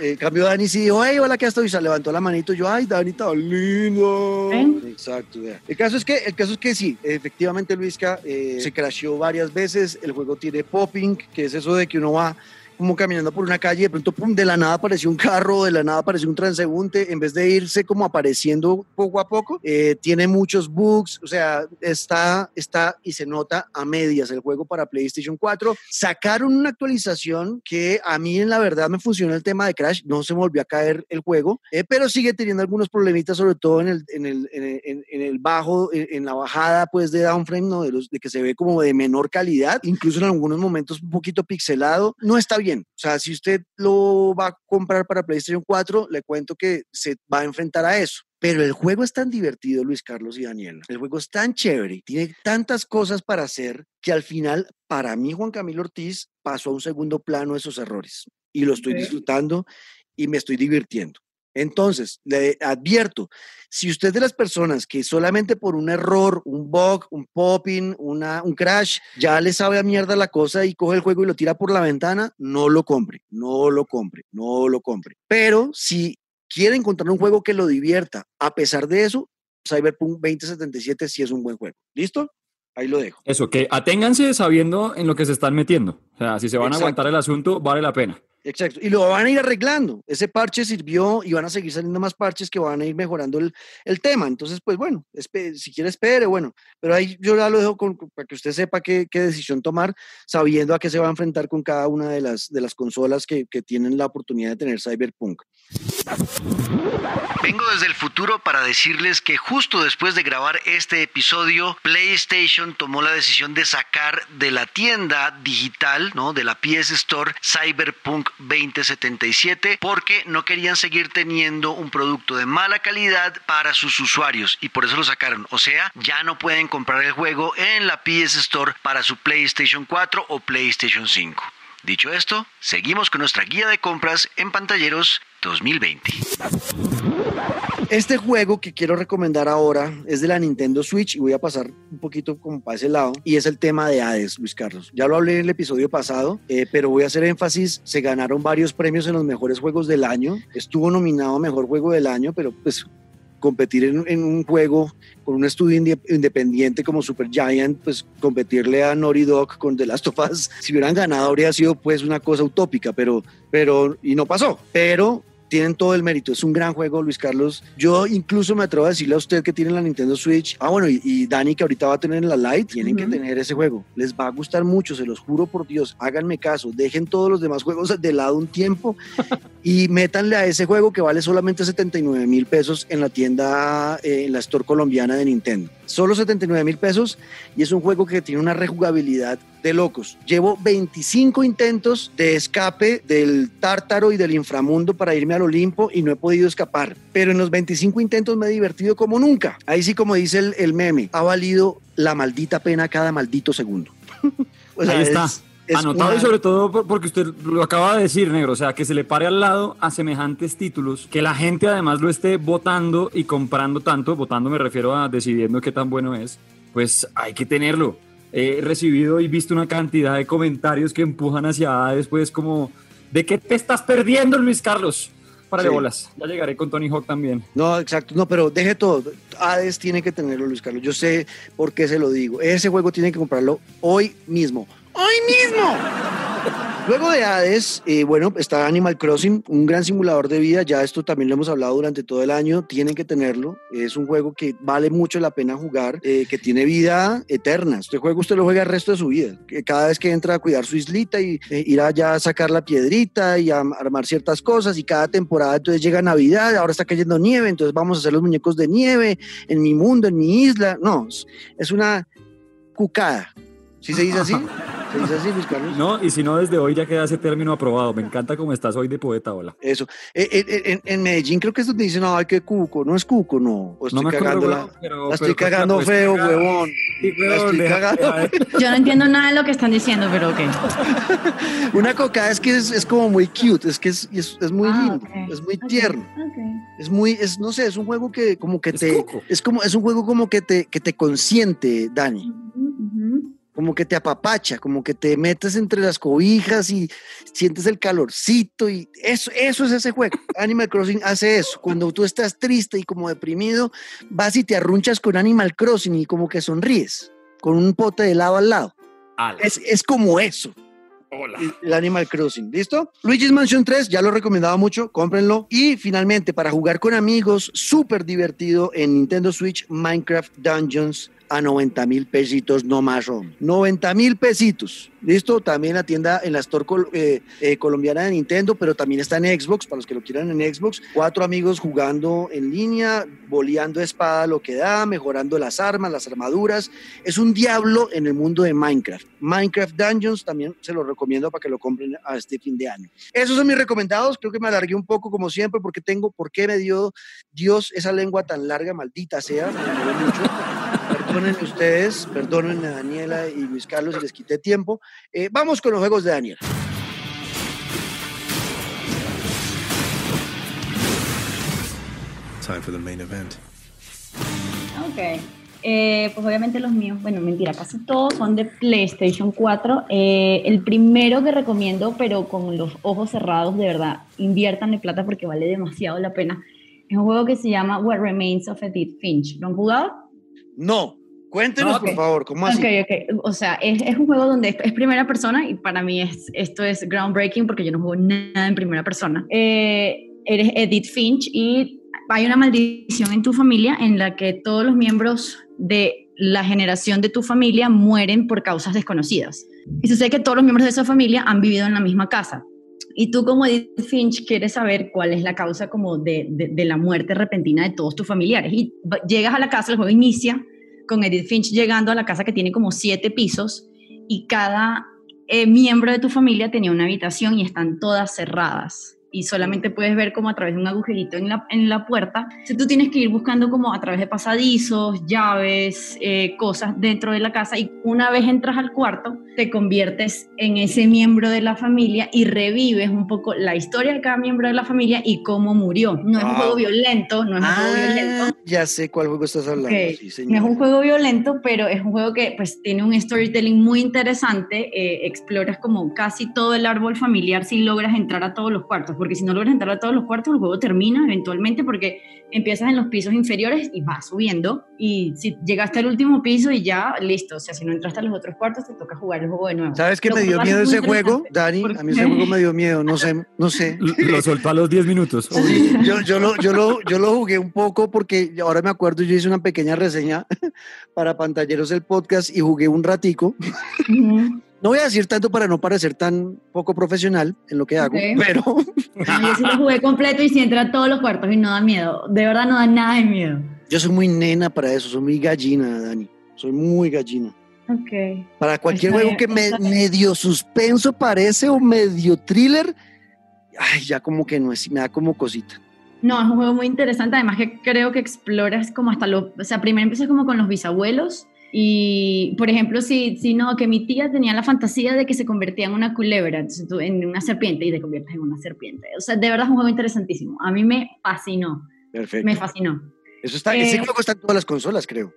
eh, cambio Dani sí dijo, hey, hola, ¿qué estoy? Se levantó la manito y yo, ay, Dani, está lindo. Exacto, El caso, es que, el caso es que sí, efectivamente Luisca eh, se crasheó varias veces, el juego tiene popping, que es eso de que uno va como caminando por una calle, de pronto, pum, de la nada apareció un carro, de la nada apareció un transeúnte, en vez de irse como apareciendo poco a poco, eh, tiene muchos bugs, o sea, está, está y se nota a medias el juego para PlayStation 4. Sacaron una actualización que a mí en la verdad me funcionó el tema de Crash, no se me volvió a caer el juego, eh, pero sigue teniendo algunos problemitas, sobre todo en el, en el, en el, bajo, en, la bajada pues de downframe, ¿no? de, los, de que se ve como de menor calidad, incluso en algunos momentos un poquito pixelado, no está bien bien. O sea, si usted lo va a comprar para PlayStation 4, le cuento que se va a enfrentar a eso. Pero el juego es tan divertido, Luis Carlos y Daniela. El juego es tan chévere, tiene tantas cosas para hacer que al final, para mí, Juan Camilo Ortiz pasó a un segundo plano esos errores. Y lo estoy disfrutando y me estoy divirtiendo. Entonces, le advierto, si usted es de las personas que solamente por un error, un bug, un popping, una, un crash, ya le sabe a mierda la cosa y coge el juego y lo tira por la ventana, no lo compre, no lo compre, no lo compre. Pero si quiere encontrar un juego que lo divierta, a pesar de eso, Cyberpunk 2077 sí es un buen juego. ¿Listo? Ahí lo dejo. Eso, que aténganse sabiendo en lo que se están metiendo. O sea, si se van a aguantar el asunto, vale la pena. Exacto. Y lo van a ir arreglando. Ese parche sirvió y van a seguir saliendo más parches que van a ir mejorando el, el tema. Entonces, pues bueno, si quiere espere, bueno. Pero ahí yo ya lo dejo con, para que usted sepa qué, qué, decisión tomar, sabiendo a qué se va a enfrentar con cada una de las, de las consolas que, que tienen la oportunidad de tener Cyberpunk. Vengo desde el futuro para decirles que justo después de grabar este episodio, PlayStation tomó la decisión de sacar de la tienda digital, ¿no? De la PS Store Cyberpunk 2077 porque no querían seguir teniendo un producto de mala calidad para sus usuarios y por eso lo sacaron. O sea, ya no pueden comprar el juego en la PS Store para su PlayStation 4 o PlayStation 5. Dicho esto, seguimos con nuestra guía de compras en pantalleros 2020. Este juego que quiero recomendar ahora es de la Nintendo Switch y voy a pasar un poquito como para ese lado y es el tema de Hades, Luis Carlos. Ya lo hablé en el episodio pasado, eh, pero voy a hacer énfasis, se ganaron varios premios en los mejores juegos del año, estuvo nominado a Mejor Juego del Año, pero pues competir en, un juego con un estudio independiente como Super Giant, pues competirle a Naughty Dog con The Last of Us, si hubieran ganado habría sido pues una cosa utópica, pero, pero, y no pasó, pero tienen todo el mérito. Es un gran juego, Luis Carlos. Yo incluso me atrevo a decirle a usted que tiene la Nintendo Switch. Ah, bueno, y, Dani que ahorita va a tener la Lite, tienen que tener ese juego. Les va a gustar mucho, se los juro por Dios. Háganme caso, dejen todos los demás juegos de lado un tiempo y métanle a ese juego que vale solamente 79 mil pesos en la tienda, eh, en la store colombiana de Nintendo. Solo 79 mil pesos y es un juego que tiene una rejugabilidad de locos. Llevo 25 intentos de escape del tártaro y del inframundo para irme al Olimpo y no he podido escapar. Pero en los 25 intentos me he divertido como nunca. Ahí sí, como dice el, meme, ha valido la maldita pena cada maldito segundo. Ahí está. Anotado y sobre todo porque usted lo acaba de decir, negro, o sea, que se le pare al lado a semejantes títulos, que la gente además lo esté votando y comprando tanto, votando me refiero a decidiendo qué tan bueno es, pues hay que tenerlo. He recibido y visto una cantidad de comentarios que empujan hacia después como, ¿de qué te estás perdiendo, Luis Carlos? Para de bolas. Ya llegaré con Tony Hawk también. No, exacto. No, pero deje todo. Hades tiene que tenerlo, Luis Carlos. Yo sé por qué se lo digo. Ese juego tiene que comprarlo hoy mismo hoy mismo. Luego de Hades, eh, bueno, está Animal Crossing, un gran simulador de vida. Ya esto también lo hemos hablado durante todo el año. Tienen que tenerlo. Es un juego que vale mucho la pena jugar, eh, que tiene vida eterna. Este juego usted lo juega el resto de su vida. Cada vez que entra a cuidar su islita y eh, ir allá a sacar la piedrita y a armar ciertas cosas. Y cada temporada entonces llega Navidad, ahora está cayendo nieve, entonces vamos a hacer los muñecos de nieve en mi mundo, en mi isla. No, es una cucada. ¿Sí se dice así? ¿Se dice así, Luis Carlos? No, y si no, desde hoy ya queda ese término aprobado. Me encanta cómo estás hoy de poeta, hola. Eso. Eh, eh, eh, en, Medellín creo que esto te dicen, ay, qué cuco. No es cuco, no. estoy no cagando la, estoy cagando feo, huevón. estoy cagando. Yo no entiendo nada de lo que están diciendo, pero ok. Una coca es que es, es, como muy cute, es que es, es, muy ah, lindo, es muy tierno. Es muy, es, no sé, es un juego que como que te, es como, es un juego como que te, que te consiente, Dani como que te apapacha, como que te metes entre las cobijas y sientes el calorcito y eso, eso es ese juego. Animal Crossing hace eso. Cuando tú estás triste y como deprimido, vas y te arrunchas con Animal Crossing y como que sonríes con un pote de helado al lado. Es, es, como eso. Hola. El Animal Crossing, ¿listo? Luigi's Mansion 3, ya lo recomendaba mucho, cómprenlo. Y finalmente, para jugar con amigos, súper divertido en Nintendo Switch, Minecraft Dungeons a 90 mil pesitos no más, hombre. 90 mil pesitos. Listo, también la tienda en la Store eh, eh, colombiana de Nintendo, pero también está en Xbox, para los que lo quieran en Xbox. Cuatro amigos jugando en línea, boleando espada lo que da, mejorando las armas, las armaduras. Es un diablo en el mundo de Minecraft. Minecraft Dungeons también se lo recomiendo para que lo compren a este fin de año. Esos son mis recomendados. Creo que me alargué un poco como siempre porque tengo, ¿por qué me dio Dios esa lengua tan larga, maldita sea? Me. Perdónenme ustedes, perdónenme a Daniela y Luis Carlos si les quité tiempo. Eh, vamos con los juegos de Daniel. Time for the main event. Ok. Eh, pues obviamente los míos, bueno, mentira, casi todos son de PlayStation 4. Eh, el primero que recomiendo, pero con los ojos cerrados, de verdad, inviertanle plata porque vale demasiado la pena. Es un juego que se llama What Remains of Edith Finch. ¿Lo han jugado? No, cuéntenos por favor, ¿cómo así? Ok, ok. O sea, es, es un juego donde es primera persona y para mí es, esto es groundbreaking porque yo no juego nada en primera persona. Eh, eres Edith Finch y hay una maldición en tu familia en la que todos los miembros de la generación de tu familia mueren por causas desconocidas. Y sucede que todos los miembros de esa familia han vivido en la misma casa. Y tú como Edith Finch quieres saber cuál es la causa como de, de- de la muerte repentina de todos tus familiares. Y llegas a la casa, el juego inicia con Edith Finch llegando a la casa que tiene como siete pisos y cada eh, miembro de tu familia tenía una habitación y están todas cerradas. Y solamente puedes ver como a través de un agujerito en la, en la puerta. Entonces tú tienes que ir buscando como a través de pasadizos, llaves, eh, cosas dentro de la casa. Y una vez entras al cuarto, te conviertes en ese miembro de la familia y revives un poco la historia de cada miembro de la familia y cómo murió. No es un Wow. juego violento, no es un juego violento. Ah, ya sé cuál juego estás hablando. Ok, Sí, No es un juego violento, pero es un juego que pues tiene un storytelling muy interesante. eh, exploras como casi todo el árbol familiar si logras entrar a todos los cuartos, porque si no logras entrar a todos los cuartos, el juego termina eventualmente porque empiezas en los pisos inferiores y vas subiendo. Y si llegaste al último piso y ya, listo. O sea, si no entraste a los otros cuartos, te toca jugar el juego de nuevo. ¿Sabes qué me dio miedo ese juego. Dani? ¿Por A mí ese juego me dio miedo, no sé, no sé. Lo soltó a los 10 minutos. Sí, yo, yo, lo, yo, lo, yo lo jugué un poco porque ahora me acuerdo, yo hice una pequeña reseña para Pantalleros del Podcast y jugué un ratico. Ujú. No voy a decir tanto para no parecer tan poco profesional en lo que hago, Ok. pero No, yo sí lo jugué completo y sí entra a todos los cuartos y no da miedo. De verdad no da nada de miedo. yo soy muy nena para eso, soy muy gallina, Dani. Soy muy gallina. Ok. Para cualquier Está juego bien, que me, medio suspenso parece o medio thriller, ay, ya como que no es, me da como cosita. No, es un juego muy interesante, además que creo que exploras como hasta lo, o sea, primero empiezas como con los bisabuelos y, por ejemplo, si, si no, que mi tía tenía la fantasía de que se convertía en una culebra, entonces tú en una serpiente y te conviertes en una serpiente. O sea, de verdad es un juego interesantísimo. A mí me fascinó, Perfecto. me fascinó. Eso está, ese Eh, juego está en todas las consolas, creo.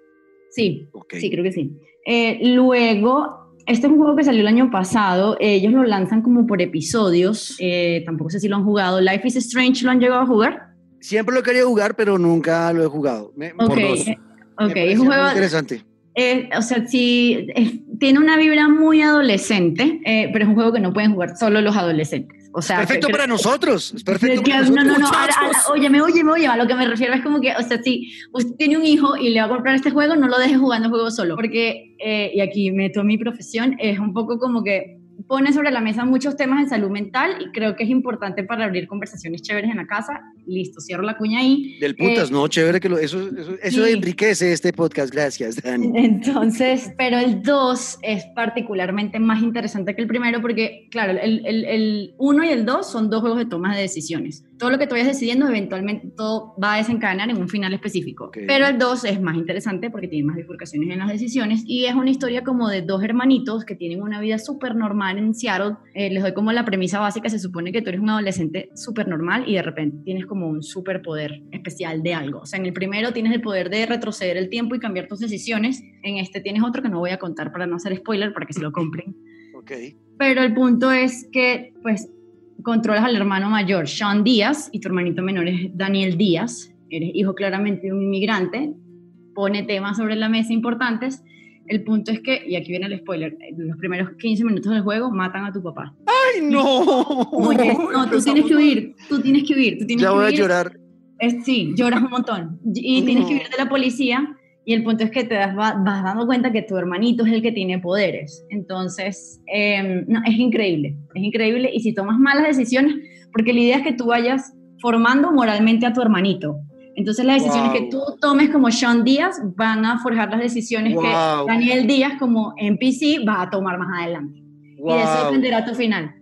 Sí, Ok. sí, creo que sí. Eh, luego, este es un juego que salió el año pasado, ellos lo lanzan como por episodios, eh, tampoco sé si lo han jugado. Life is Strange, ¿lo han llegado a jugar? Siempre lo querido jugar, pero nunca lo he jugado. Me, Ok, dos. eh, me ok, es un juego... interesante. Eh, o sea, sí, es- tiene una vibra muy adolescente, eh, pero es un juego que no pueden jugar solo los adolescentes. O sea, Perfecto que- para nosotros. Es perfecto que- para no, no, nosotros. no, ahora- muchachos. óyeme, óyeme, óyeme, a lo que me refiero es como que, o sea, si usted tiene un hijo y le va a comprar este juego, no lo deje jugando el juego solo, porque, eh, y aquí meto mi profesión, es un poco como que pone sobre la mesa muchos temas de salud mental y creo que es importante para abrir conversaciones chéveres en la casa. Listo, cierro la cuña ahí. Del putas, Eh, no, chévere que lo, eso, eso, eso sí. enriquece este podcast. Gracias, Dani. Entonces, pero el 2 es particularmente más interesante que el primero porque, claro, el 1 y el 2 son dos juegos de toma de decisiones. Todo lo que tú vayas decidiendo, eventualmente todo va a desencadenar en un final específico. Ok. Pero el 2 es más interesante porque tiene más bifurcaciones en las decisiones y es una historia como de dos hermanitos que tienen una vida súper normal en Seattle. Eh, les doy como la premisa básica, se supone que tú eres un adolescente súper normal y de repente tienes como un superpoder especial de algo. O sea, en el primero tienes el poder de retroceder el tiempo y cambiar tus decisiones. En este tienes otro que no voy a contar para no hacer spoiler, para que se lo compren. Ok. Pero el punto es que, pues, controlas al hermano mayor, Sean Díaz, y tu hermanito menor es Daniel Díaz. Eres hijo claramente de un inmigrante. Pone temas sobre la mesa importantes. El punto es que, y aquí viene el spoiler, en los primeros 15 minutos del juego matan a tu papá. ¡Ay, no! Oye, no, tú tienes que huir, tú tienes que huir, tú tienes Ya que voy a llorar. Es- sí, lloras un montón. Y tienes que huir de la policía. Y el punto es que te das, vas dando cuenta que tu hermanito es el que tiene poderes. Entonces, em, no, es increíble, es increíble. Y si tomas malas decisiones, porque la idea es que tú vayas formando moralmente a tu hermanito. Entonces las decisiones que tú tomes como Sean Díaz van a forjar las decisiones que Daniel Díaz como NPC va a tomar más adelante. Y eso dependerá tu final.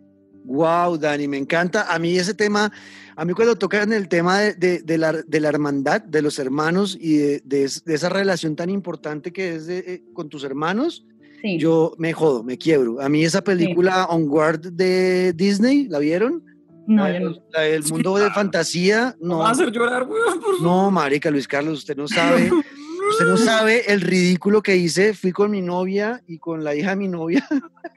Wow, Dani, me encanta. A mí ese tema, a mí cuando tocan el tema de, de, la, de la, hermandad, de los hermanos y de, esa relación tan importante que es eh, con tus hermanos, yo me jodo, me quiebro. A mí esa película On Guard de Disney, ¿la vieron? No, el mundo de fantasía, no. Va a hacer llorar, No, marica, Luis Carlos, usted no sabe. Usted no sabe el ridículo que hice. Fui con mi novia y con la hija de mi novia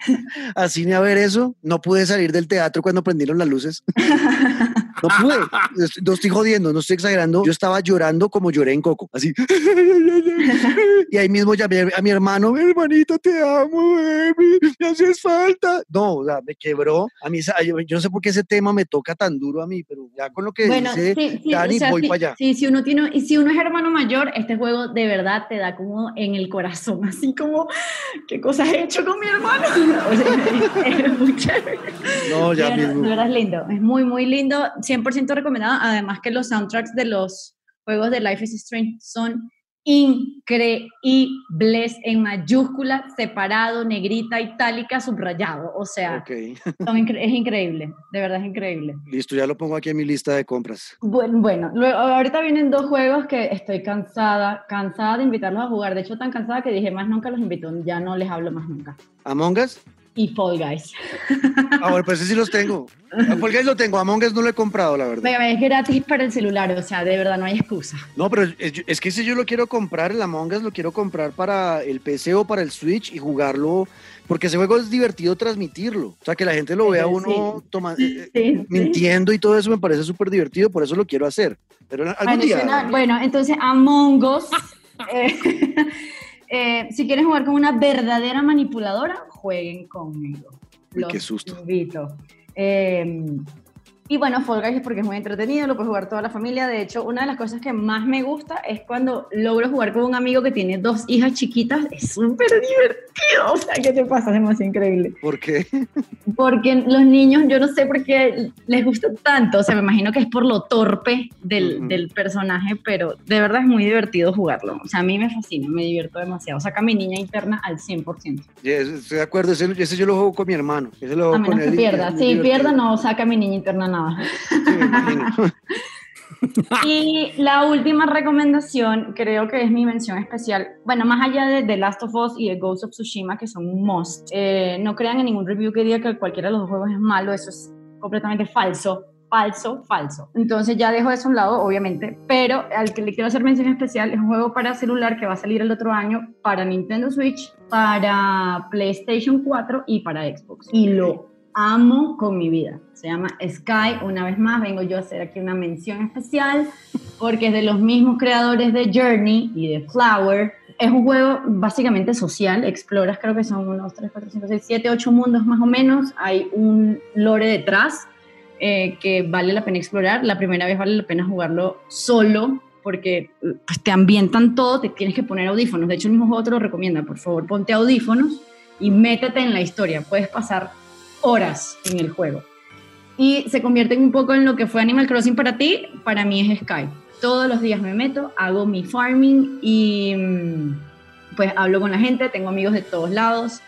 a cine a ver eso. No pude salir del teatro cuando prendieron las luces. No pude. No estoy jodiendo, no estoy exagerando. Yo estaba llorando como lloré en Coco. Así. Y ahí mismo llamé a mi hermano. hermanito, te amo, baby. Me haces falta. No, o sea, me quebró. A mí, yo, no sé por qué ese tema me toca tan duro a mí, pero ya con lo que dice Dani, voy para allá. Sí, si uno, tiene, y si uno es hermano mayor, este juego de verdad te da como en el corazón, así como, ¿qué cosas he hecho con mi hermano? es, muy chévere. No, ya mismo. De verdad es lindo, es muy, muy lindo, 100% recomendado, además que los soundtracks de los juegos de Life is Strange son increíbles en mayúscula, separado, negrita, itálica, subrayado. O sea, es increíble, de verdad es increíble. Listo, ya lo pongo aquí en mi lista de compras. Bueno, bueno luego, ahorita vienen dos juegos que estoy cansada, cansada de invitarlos a jugar. De hecho, tan cansada que dije, más nunca los invito, ya no les hablo más nunca. ¿Among Us? Y Fall Guys. Ah, bueno, pues sí los tengo. Fall Guys lo tengo, Among Us no lo he comprado, la verdad. Venga, es gratis para el celular, o sea, de verdad no hay excusa. No, pero es, que si yo lo quiero comprar, el Among Us lo quiero comprar para el PC o para el Switch y jugarlo, porque ese juego es divertido transmitirlo. O sea, que la gente lo vea uno eh, eh, mintiendo y todo eso me parece súper divertido, por eso lo quiero hacer. Pero algún bueno, día... bueno, entonces Among Us... Eh, eh, si quieren jugar con una verdadera manipuladora, jueguen conmigo. Los qué susto. Invito. Eh, y bueno, Fall Guys es porque es muy entretenido, lo puede jugar toda la familia. De hecho, una de las cosas que más me gusta es cuando logro jugar con un amigo que tiene dos hijas chiquitas. Es súper divertido. O sea, ¿qué te pasa? Es demasiado increíble. ¿Por qué? Porque los niños, yo no sé por qué les gusta tanto. O sea, me imagino que es por lo torpe del, del personaje, pero de verdad es muy divertido jugarlo. O sea, a mí me fascina, me divierto demasiado. Saca mi niña interna al 100%. estoy de acuerdo. Ese, ese, yo lo juego con mi hermano. Ese lo juego a menos con que pierda. Si pierda, no saca mi niña interna nada. y la última recomendación, creo que es mi mención especial. Bueno, más allá de The Last of Us y The Ghost of Tsushima, que son un must, eh, no crean en ningún review que diga que cualquiera de los juegos es malo, eso es completamente falso. Falso, falso. Entonces ya dejo eso a un lado, obviamente, pero al que le quiero hacer mención especial es un juego para celular que va a salir el otro año para Nintendo Switch, para PlayStation 4 y para Xbox. Y lo amo con mi vida. Se llama Sky. Una vez más, vengo yo a hacer aquí una mención especial porque es de los mismos creadores de Journey y de Flower. Es un juego básicamente social. Exploras, creo que son unos 3, 4, 5, 6, 7, 8 mundos más o menos. Hay un lore detrás eh, que vale la pena explorar. La primera vez vale la pena jugarlo solo porque pues, te ambientan todo, te tienes que poner audífonos. De hecho, el mismo juego te lo recomienda. Por favor, ponte audífonos y métete en la historia. Puedes pasar horas en el juego. Y se convierte un poco en lo que fue Animal Crossing para ti, para mí es Skype. Todos los días me meto, hago mi farming y mm, pues hablo con la gente, tengo amigos de todos lados,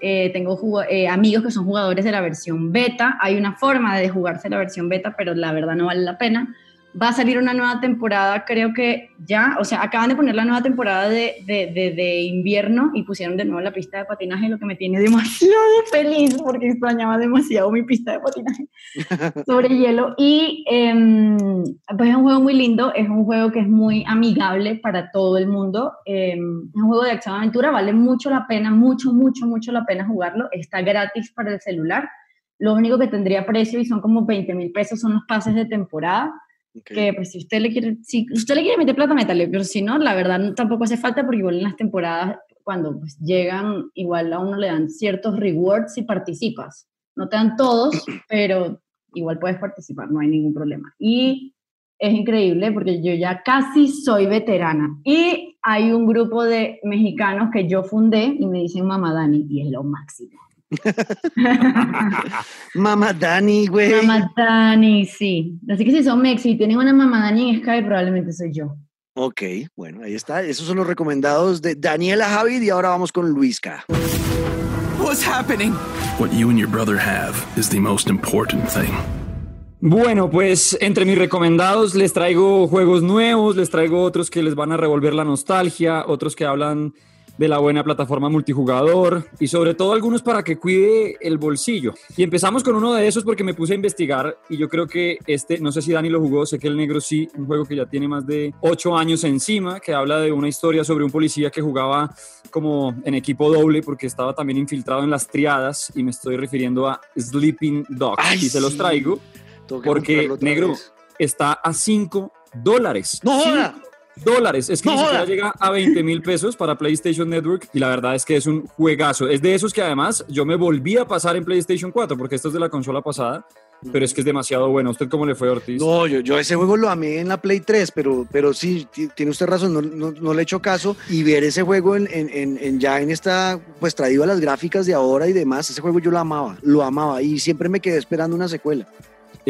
eh, tengo eh, amigos que son jugadores de la versión beta. Hay una forma de jugarse la versión beta, pero la verdad no vale la pena. Va a salir una nueva temporada, creo que ya, o sea, acaban de poner la nueva temporada de, de, de, invierno y pusieron de nuevo la pista de patinaje, lo que me tiene demasiado feliz porque extrañaba demasiado mi pista de patinaje sobre hielo. Y em, pues es un juego muy lindo, es un juego que es muy amigable para todo el mundo. Em, es un juego de acción-aventura, vale mucho la pena, mucho, mucho, mucho la pena jugarlo. Está gratis para el celular. Lo único que tendría precio y son como 20 mil pesos son los pases de temporada que pues si usted le quiere, si usted le quiere meter plata, métale, pero si no, la verdad tampoco hace falta porque igual en las temporadas, cuando pues llegan, igual a uno le dan ciertos rewards si participas. No te dan todos, pero igual puedes participar, no hay ningún problema. Y es increíble porque yo ya casi soy veterana. Y hay un grupo de mexicanos que yo fundé y me dicen Mamá Dani y es lo máximo. Mamá Dani, güey. Mamá Dani, sí. Así que si son Mexi y tienen una Mamá Dani en Skype, probablemente soy yo. Ok, bueno, ahí está. Esos son los recomendados de Daniela Javid y ahora vamos con Luisca. What's happening? What you and your brother have is the most important thing. Bueno, pues entre mis recomendados les traigo juegos nuevos, les traigo otros que les van a revolver la nostalgia, otros que hablan de la buena plataforma multijugador y sobre todo algunos para que cuide el bolsillo. Y empezamos con uno de esos porque me puse a investigar y yo creo que este, no sé si Dani lo jugó, sé que el negro sí, un juego que ya tiene más de ocho años encima, que habla de una historia sobre un policía que jugaba como en equipo doble porque estaba también infiltrado en las triadas y me estoy refiriendo a Sleeping Dogs. y se los traigo porque negro está a 5 dólares. No dólares. Es que ni siquiera llega a 20 mil pesos para PlayStation Network y la verdad es que es un juegazo. Es de esos que además yo me volví a pasar en PlayStation 4 porque esto es de la consola pasada. Pero es que es demasiado bueno. ¿Usted cómo le fue, Ortiz? No, yo, yo ese juego lo amé en la Play 3, pero, pero sí, tiene usted razón, no, no, no le hecho caso. Y ver ese juego en, en, en, ya en esta, pues traído a las gráficas de ahora y demás, ese juego yo lo amaba, lo amaba y siempre me quedé esperando una secuela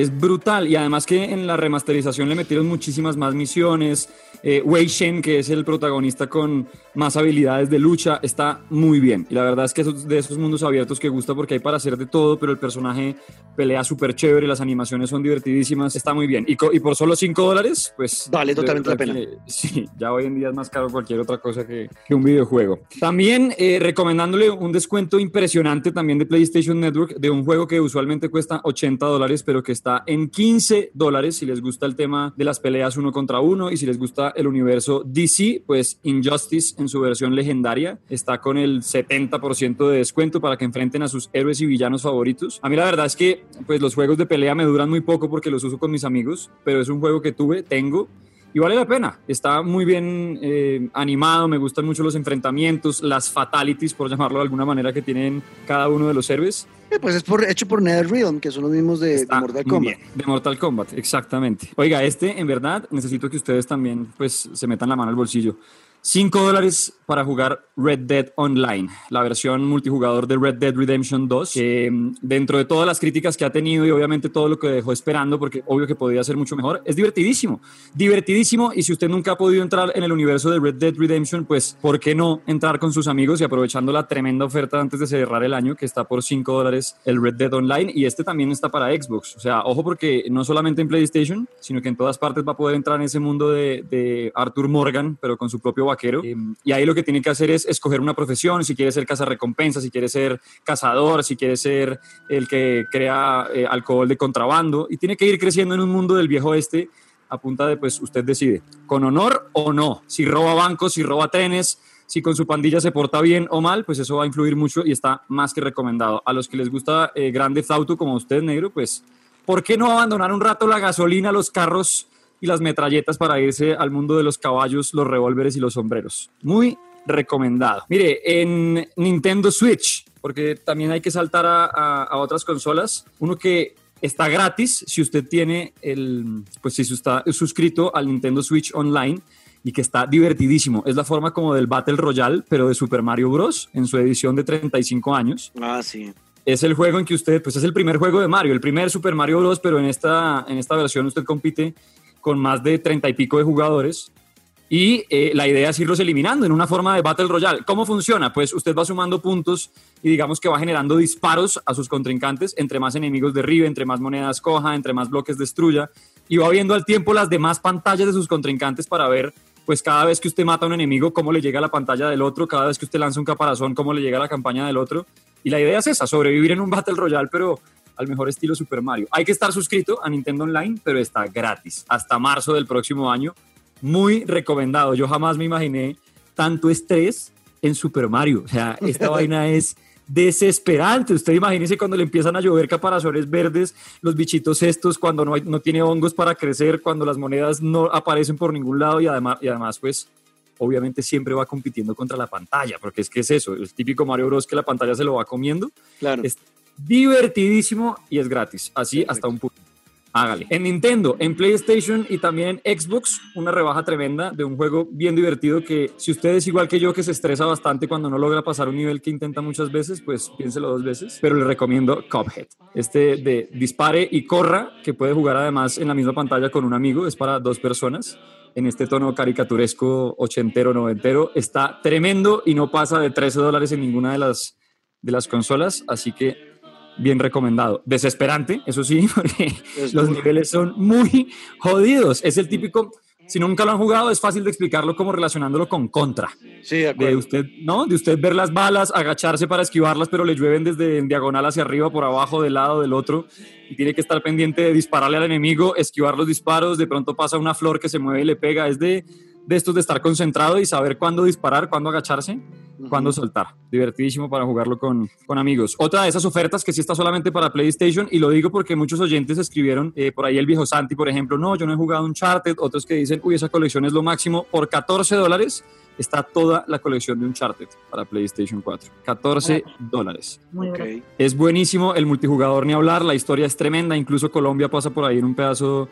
es brutal y además que en la remasterización le metieron muchísimas más misiones. Eh, Wei Shen, que es el protagonista con más habilidades de lucha, está muy bien. Y la verdad es que es de esos mundos abiertos que gusta porque hay para hacer de todo, pero el personaje pelea súper chévere, las animaciones son divertidísimas, está muy bien. Y, y por solo 5 dólares, pues... Vale totalmente la pena. sí, ya hoy en día es más caro cualquier otra cosa que, que un videojuego. También eh, recomendándole un descuento impresionante también de PlayStation Network de un juego que usualmente cuesta 80 dólares, pero que está en 15 dólares si les gusta el tema de las peleas uno contra uno y si les gusta el universo DC, pues Injustice en su versión legendaria está con el 70% de descuento para que enfrenten a sus héroes y villanos favoritos. A mí la verdad es que pues los juegos de pelea me duran muy poco porque los uso con mis amigos, pero es un juego que tuve, tengo y vale la pena. Está muy bien eh, animado, me gustan mucho los enfrentamientos, las fatalities, por llamarlo de alguna manera, que tienen cada uno de los héroes. Eh, pues es por, hecho por NetherRealm, que son los mismos de, Mortal Kombat. de Mortal Kombat, exactamente. Oiga, este en verdad necesito que ustedes también pues se metan la mano al bolsillo. 5 dólares para jugar Red Dead Online, la versión multijugador de Red Dead Redemption 2, que mm, dentro de todas las críticas que ha tenido y obviamente todo lo que dejó esperando, porque obvio que podía ser mucho mejor, es divertidísimo, divertidísimo y si usted nunca ha podido entrar en el universo de Red Dead Redemption, pues ¿por qué no entrar con sus amigos y aprovechando la tremenda oferta antes de cerrar el año que está por 5 dólares el Red Dead Online y este también está para Xbox, o sea, ojo porque no solamente en PlayStation, sino que en todas partes va a poder entrar en ese mundo de, de Arthur Morgan, pero con su propio vaquero. Em, y ahí lo que tiene que hacer es escoger una profesión, si quiere ser cazarrecompensa, si quiere ser cazador, si quiere ser el que crea eh, alcohol de contrabando. Y tiene que ir creciendo en un mundo del viejo este a punta de, pues usted decide, con honor o no. Si roba bancos, si roba trenes, si con su pandilla se porta bien o mal, pues eso va a influir mucho y está más que recomendado. A los que les gusta eh, Grande Auto como usted, negro, pues, ¿por qué no abandonar un rato la gasolina, los carros? Y las metralletas para irse al mundo de los caballos, los revólveres y los sombreros. Muy recomendado. Mire, en Nintendo Switch, porque también hay que saltar a, otras consolas, uno que está gratis si usted tiene el, pues si está suscrito al Nintendo Switch Online y que está divertidísimo. Es la forma como del Battle Royale, pero de Super Mario Bros. en su edición de 35 años. Ah, sí es el juego en que usted, pues es el primer juego de Mario, el primer Super Mario Bros., pero en esta, en esta versión usted compite con más de treinta y pico de jugadores. Y eh, la idea es irlos eliminando en una forma de Battle Royale. ¿Cómo funciona? Pues usted va sumando puntos y digamos que va generando disparos a sus contrincantes. Entre más enemigos derribe, entre más monedas coja, entre más bloques destruya. Y va viendo al tiempo las demás pantallas de sus contrincantes para ver, pues cada vez que usted mata a un enemigo, cómo le llega a la pantalla del otro. Cada vez que usted lanza un caparazón, cómo le llega a la campaña del otro. Y la idea es esa, sobrevivir en un Battle Royale, pero al mejor estilo Super Mario. Hay que estar suscrito a Nintendo Online, pero está gratis hasta marzo del próximo año. Muy recomendado. Yo jamás me imaginé tanto estrés en Super Mario. O sea, esta vaina es desesperante. Usted imagínese cuando le empiezan a llover caparazones verdes, los bichitos estos, cuando no, hay, no tiene hongos para crecer, cuando las monedas no aparecen por ningún lado y además, y además pues obviamente siempre va compitiendo contra la pantalla, porque es que es eso, el típico Mario Bros que la pantalla se lo va comiendo. Claro divertidísimo y es gratis, así hasta un punto. Hágale. En Nintendo, en PlayStation y también en Xbox, una rebaja tremenda de un juego bien divertido que si usted es igual que yo que se estresa bastante cuando no logra pasar un nivel que intenta muchas veces, pues piénselo dos veces. Pero le recomiendo Cuphead. Este de dispare y corra, que puede jugar además en la misma pantalla con un amigo, es para dos personas en este tono caricaturesco ochentero, noventero. Está tremendo y no pasa de 13 dólares en ninguna de las, de las consolas, así que bien recomendado. Desesperante, eso sí, porque los niveles son muy jodidos. Es el típico, si nunca lo han jugado, es fácil de explicarlo como relacionándolo con Contra. Sí, de acuerdo. De usted, ¿no? De usted ver las balas, agacharse para esquivarlas, pero le llueven desde en diagonal hacia arriba, por abajo, del lado, del otro, y tiene que estar pendiente de dispararle al enemigo, esquivar los disparos, de pronto pasa una flor que se mueve y le pega. Es de, de estos de estar concentrado y saber cuándo disparar, cuándo agacharse, cuándo soltar. Divertidísimo para jugarlo con, con amigos. Otra de esas ofertas que sí está solamente para PlayStation, y lo digo porque muchos oyentes escribieron, eh, por ahí el viejo Santi, por ejemplo, no, yo no he jugado Uncharted, otros que dicen, uy, esa colección es lo máximo, por 14 dólares está toda la colección de Uncharted para PlayStation 4. 14 dólares. Muy Ok. bueno. Es buenísimo, el multijugador ni hablar, la historia es tremenda, incluso Colombia pasa por ahí en un pedazo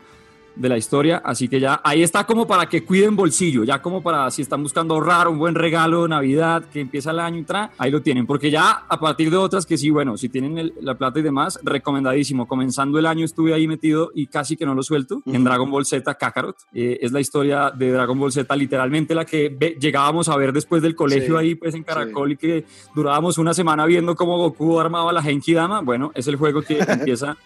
de la historia, así que ya ahí está como para que cuiden bolsillo, ya como para si están buscando ahorrar un buen regalo de Navidad que empieza el año y tra, ahí lo tienen, porque ya a partir de otras que sí, bueno, si tienen el- la plata y demás, recomendadísimo, comenzando el año estuve ahí metido y casi que no lo suelto, en Dragon Ball Z Kakarot, Eh, es la historia de Dragon Ball Z, literalmente la que ve- llegábamos a ver después del colegio Sí, ahí pues en Caracol y que durábamos una semana viendo cómo Goku armaba la Genki Dama, bueno, es el juego que empieza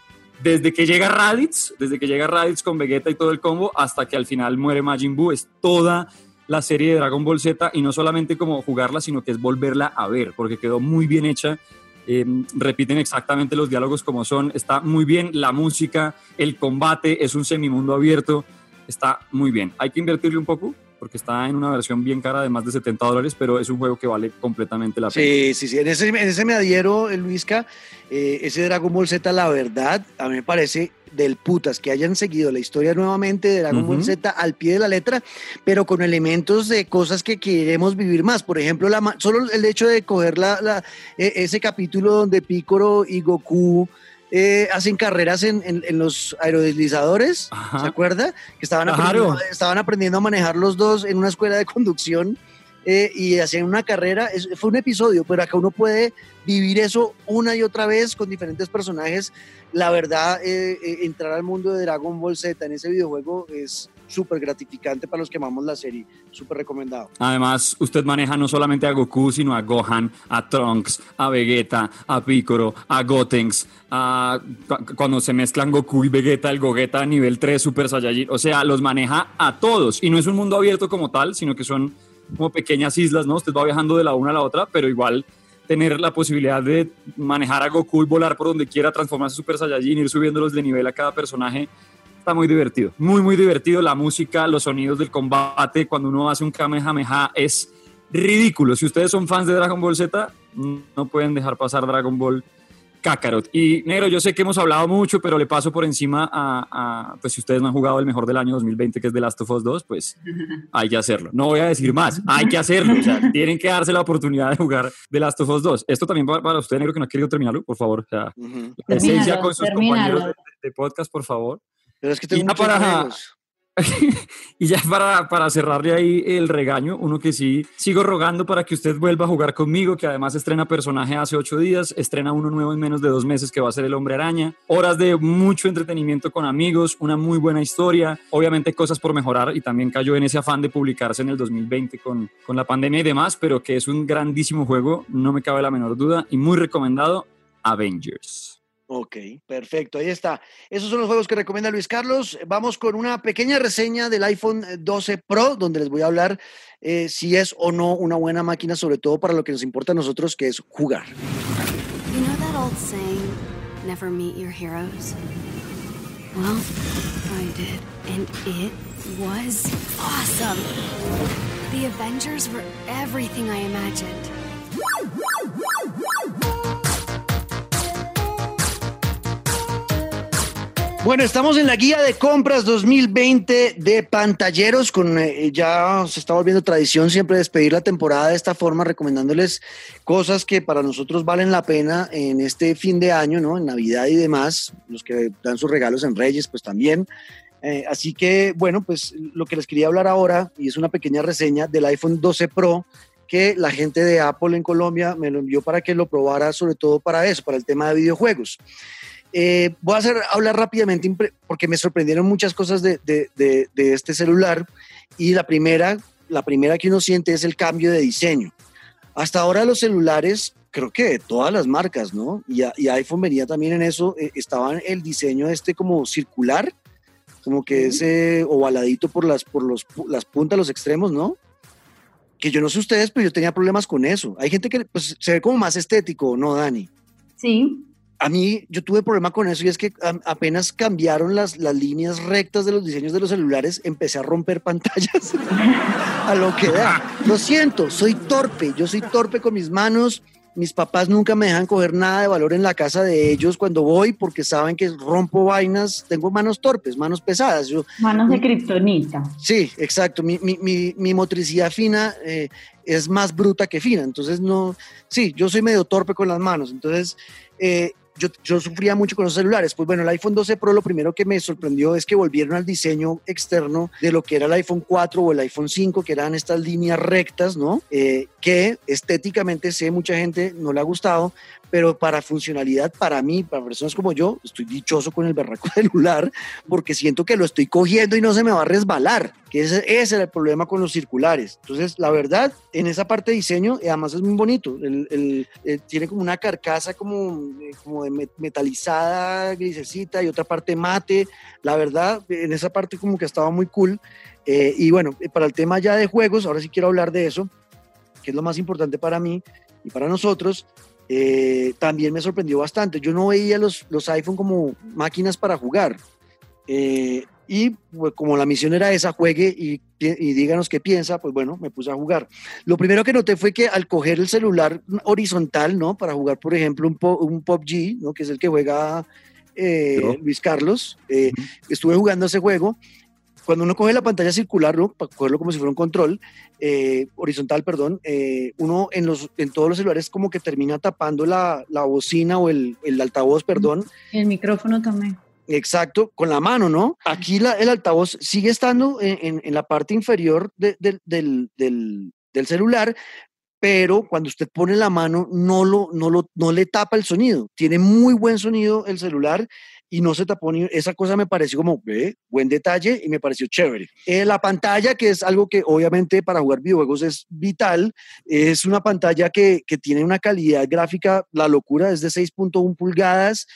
desde que llega Raditz, desde que llega Raditz con Vegeta y todo el combo, hasta que al final muere Majin Buu, es toda la serie de Dragon Ball Z y no solamente como jugarla, sino que es volverla a ver, porque quedó muy bien hecha. eh, repiten exactamente los diálogos como son, está muy bien la música, el combate, es un semimundo abierto, está muy bien. Hay que invertirle un poco porque está en una versión bien cara de más de 70 dólares, pero es un juego que vale completamente la pena. Sí, sí, sí. En ese, en ese me adhiero, eh, Luisca. Eh, ese Dragon Ball Z, la verdad, a mí me parece del putas que hayan seguido la historia nuevamente de Dragon Ball. Z al pie de la letra, pero con elementos de cosas que queremos vivir más. Por ejemplo, la, solo el hecho de coger la, la- e- ese capítulo donde Piccolo y Goku eh, hacen carreras en, en- en los aerodeslizadores, Ajá. ¿se acuerda? Que estaban aprendiendo, estaban aprendiendo a manejar los dos en una escuela de conducción eh, y hacían una carrera. Es- fue un episodio, pero acá uno puede vivir eso una y otra vez con diferentes personajes. La verdad, eh, eh, entrar al mundo de Dragon Ball Z en ese videojuego es súper gratificante para los que amamos la serie. Súper recomendado. Además, usted maneja no solamente a Goku, sino a Gohan, a Trunks, a Vegeta, a Piccolo, a Gotenks, a cu- cuando se mezclan Goku y Vegeta, el Gogeta nivel 3 Super Saiyajin. O sea, los maneja a todos. Y no es un mundo abierto como tal, sino que son como pequeñas islas, ¿no? Usted va viajando de la una a la otra, pero igual tener la posibilidad de manejar a Goku y volar por donde quiera, transformarse Super Saiyajin, ir subiéndolos de nivel a cada personaje. Está muy divertido, muy, muy divertido. La música, los sonidos del combate, cuando uno hace un Kamehameha, es ridículo. Si ustedes son fans de Dragon Ball Z, no pueden dejar pasar Dragon Ball Kakarot. Y negro, yo sé que hemos hablado mucho, pero le paso por encima a, a, pues si ustedes no han jugado el mejor del año 2020, que es The Last of Us 2, pues hay que hacerlo. No voy a decir más, hay que hacerlo. O sea, tienen que darse la oportunidad de jugar The Last of Us 2. Esto también para, para usted, negro, que no ha querido terminarlo, por favor. O sea, Ujú. la esencia con sus termínalo. compañeros de, de podcast, por favor. Pero es que Y ya para- y ya para, para cerrarle ahí el regaño, uno que sí sigo rogando para que usted vuelva a jugar conmigo, que además estrena personaje hace ocho días, estrena uno nuevo en menos de dos meses que va a ser el hombre araña, horas de mucho entretenimiento con amigos, una muy buena historia, obviamente cosas por mejorar y también cayó en ese afán de publicarse en el 2020 con, con la pandemia y demás, pero que es un grandísimo juego, no me cabe la menor duda y muy recomendado, Avengers. Ok, perfecto, ahí está. Esos son los juegos que recomienda Luis Carlos. Vamos con una pequeña reseña del iPhone 12 Pro, donde les voy a hablar eh, si es o no una buena máquina, sobre todo para lo que nos importa a nosotros, que es jugar. You know that old saying, never meet your heroes? Well, I did. And it was awesome. The Avengers were everything I imagined. Bueno, estamos en la guía de compras 2020 de pantalleros, con eh, ya se está volviendo tradición siempre despedir la temporada de esta forma, recomendándoles cosas que para nosotros valen la pena en este fin de año, ¿no? En Navidad y demás, los que dan sus regalos en Reyes, pues también. Eh, así que, bueno, pues lo que les quería hablar ahora, y es una pequeña reseña del iPhone 12 Pro, que la gente de Apple en Colombia me lo envió para que lo probara, sobre todo para eso, para el tema de videojuegos. Eh, voy a hacer, hablar rápidamente porque me sorprendieron muchas cosas de, este celular y la primera, la primera que uno siente es el cambio de diseño. Hasta ahora los celulares, creo que de todas las marcas, ¿no? Y, iPhone venía también en eso, eh, estaba el diseño este como circular, como que ese ovaladito por las, por los, las puntas, los extremos, ¿no? Que yo no sé ustedes, pero yo tenía problemas con eso. Hay gente que pues, se ve como más estético, ¿no, Dani? Sí, a mí yo tuve problema con eso y es que apenas cambiaron las, las líneas rectas de los diseños de los celulares, empecé a romper pantallas a lo que da. Lo siento, soy torpe, yo soy torpe con mis manos. Mis papás nunca me dejan coger nada de valor en la casa de ellos cuando voy porque saben que rompo vainas, tengo manos torpes, manos pesadas. Yo, manos de kriptonita. Sí, exacto. Mi, mi, mi, motricidad fina eh, es más bruta que fina. Entonces, no, sí, yo soy medio torpe con las manos. Entonces, eh, yo, sufría mucho con los celulares. Pues bueno, el iPhone 12 Pro lo primero que me sorprendió es que volvieron al diseño externo de lo que era el iPhone 4 o el iPhone 5, que eran estas líneas rectas, ¿no? Eh, que estéticamente sé mucha gente no le ha gustado, pero para funcionalidad, para mí, para personas como yo, estoy dichoso con el berraco celular porque siento que lo estoy cogiendo y no se me va a resbalar, que ese, ese era el problema con los circulares. Entonces, la verdad, en esa parte de diseño, además es muy bonito, el, eh, tiene como una carcasa como, eh, como de metalizada, grisecita y otra parte mate. La verdad, en esa parte como que estaba muy cool. Eh, y bueno, para el tema ya de juegos, ahora sí quiero hablar de eso, que es lo más importante para mí y para nosotros, eh, también me sorprendió bastante. Yo no veía los, los iPhone como máquinas para jugar. Eh, y pues, como la misión era esa, juegue y, y, díganos qué piensa, pues bueno, me puse a jugar. Lo primero que noté fue que al coger el celular horizontal, ¿no? Para jugar, por ejemplo, un, un PUBG, ¿no? Que es el que juega eh, Luis Carlos. Estuve jugando ese juego cuando uno coge la pantalla circular, ¿no? para cogerlo como si fuera un control, eh, horizontal, perdón, eh, uno en, los, en todos los celulares como que termina tapando la, la bocina o el, el, altavoz, perdón. El micrófono también. Exacto, con la mano, ¿no? Aquí la, el altavoz sigue estando en, en, la parte inferior del, del, del, celular, pero cuando usted pone la mano no, lo, no, lo, no le tapa el sonido. Tiene muy buen sonido el celular y no se tapó ni esa cosa me pareció como buen detalle y me pareció chévere. Eh, la pantalla que es algo que obviamente para jugar videojuegos es vital es una pantalla que, que tiene una calidad gráfica la locura es de 6.1 pulgadas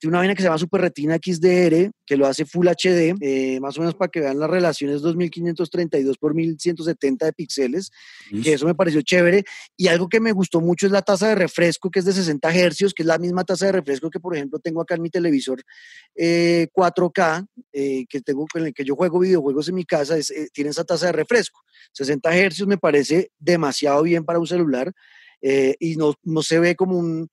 tiene una vaina que se llama Super Retina XDR, que lo hace Full HD, eh, más o menos para que vean las relaciones 2532 por 1170 de píxeles, que eso me pareció chévere. Y algo que me gustó mucho es la tasa de refresco, que es de 60 hercios, que es la misma tasa de refresco que, por ejemplo, tengo acá en mi televisor 4K, eh, eh, que tengo, con el que yo juego videojuegos en mi casa, tiene esa tasa de refresco. 60 hercios me parece demasiado bien para un celular. y no, no se ve como un,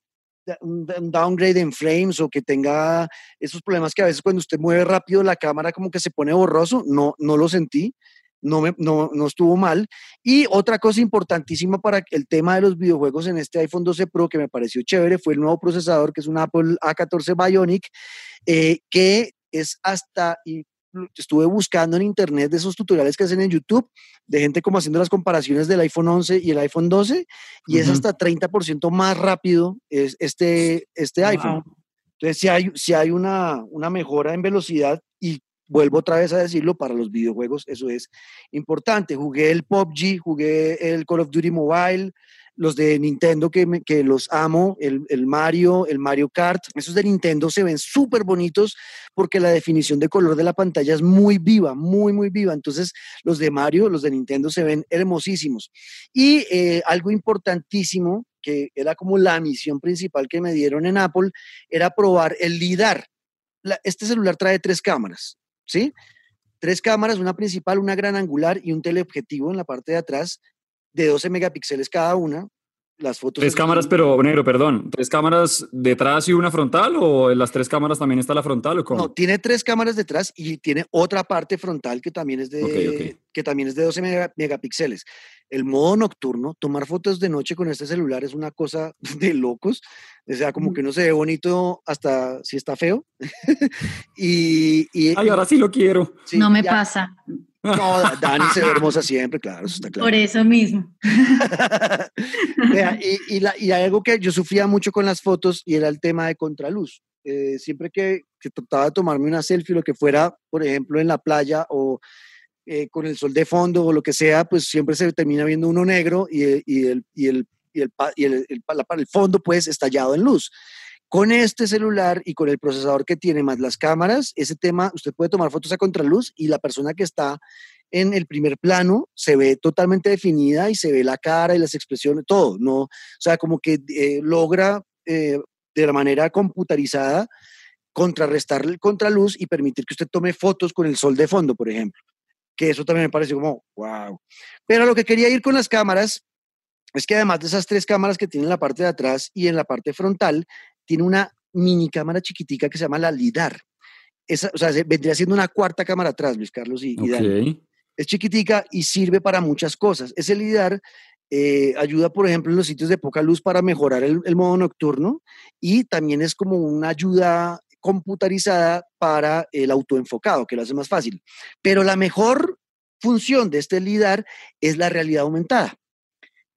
un downgrade en frames o que tenga esos problemas que a veces cuando usted mueve rápido la cámara como que se pone borroso, no, no lo sentí, no, me, no, no estuvo mal. Y otra cosa importantísima para el tema de los videojuegos en este iPhone 12 Pro que me pareció chévere fue el nuevo procesador que es un Apple A14 Bionic, eh, que es hasta, y estuve buscando en internet de esos tutoriales que hacen en YouTube, de gente como haciendo las comparaciones del iPhone 11 y el iPhone 12, y es hasta 30% más rápido es este, este iPhone. Entonces, si hay, si hay una, una mejora en velocidad y vuelvo otra vez a decirlo, para los videojuegos eso es importante. Jugué el PUBG, jugué el Call of Duty Mobile, los de Nintendo que, que los amo, el, el, Mario, el Mario Kart, esos de Nintendo se ven súper bonitos porque la definición de color de la pantalla es muy viva, muy, muy viva. Entonces, los de Mario, los de Nintendo se ven hermosísimos. Y eh, algo importantísimo, que era como la misión principal que me dieron en Apple, era probar el LIDAR. este celular trae tres cámaras, ¿sí? Tres cámaras, una principal, una gran angular y un teleobjetivo en la parte de atrás de 12 megapíxeles cada una. las fotos. Tres cámaras, pero negro, perdón. ¿Tres cámaras detrás y una frontal? ¿O en las tres cámaras también está la frontal? ¿o cómo? No, tiene tres cámaras detrás y tiene otra parte frontal que también es de, Ok, ok. Que también es de 12 mega- megapíxeles. El modo nocturno, tomar fotos de noche con este celular es una cosa de locos. O sea, como que uno se ve bonito hasta si está feo. y, y- Ay, ahora sí lo quiero. sí, no me ya- pasa. No, Dani se ve hermosa siempre, claro, eso está claro. Por eso mismo. Vea, y, y la- y algo que yo sufría mucho con las fotos y era el tema de contraluz. Eh, siempre que, que trataba de tomarme una selfie, lo que fuera, por ejemplo, en la playa o eh, con el sol de fondo o lo que sea, pues siempre se termina viendo uno negro y, el- y el, y el, y el, el fondo pues estallado en luz. Con este celular y con el procesador que tiene más las cámaras, ese tema, usted puede tomar fotos a contraluz y la persona que está en el primer plano se ve totalmente definida y se ve la cara y las expresiones, todo, ¿no? O sea, como que eh, logra eh, de la manera computarizada contrarrestar el contraluz y permitir que usted tome fotos con el sol de fondo, por ejemplo. Que eso también me pareció como, wow. Pero lo que quería ir con las cámaras es que además de esas tres cámaras que tiene en la parte de atrás y en la parte frontal, tiene una mini cámara chiquitica que se llama la LIDAR. Esa, o sea, se- vendría siendo una cuarta cámara atrás, Luis Carlos y, y Dani es chiquitica y sirve para muchas cosas. Ese LIDAR eh, ayuda, por ejemplo, en los sitios de poca luz para mejorar el, el modo nocturno y también es como una ayuda computarizada para el autoenfocado, que lo hace más fácil. Pero la mejor función de este LIDAR es la realidad aumentada.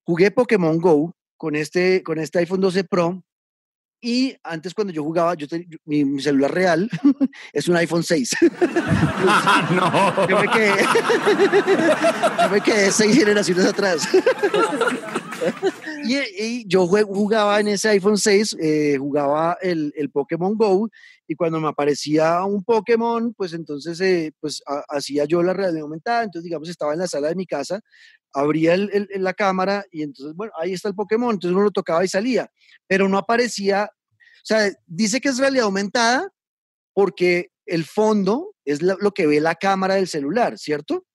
Jugué Pokémon Go con este, con este iPhone 12 Pro y antes cuando yo jugaba, yo te- yo- mi, mi celular real es un iPhone 6. no. Yo me quedé, yo me quedé seis generaciones atrás. y, y yo jugaba en ese iPhone 6, eh, jugaba el, el Pokémon Go y cuando me aparecía un Pokémon, pues entonces eh, pues ha- hacía yo la realidad aumentada, entonces digamos estaba en la sala de mi casa, abría el- la cámara y entonces, bueno, ahí está el Pokémon, entonces uno lo tocaba y salía, pero no aparecía, o sea, dice que es realidad aumentada porque el fondo es la- lo que ve la cámara del celular, ¿cierto?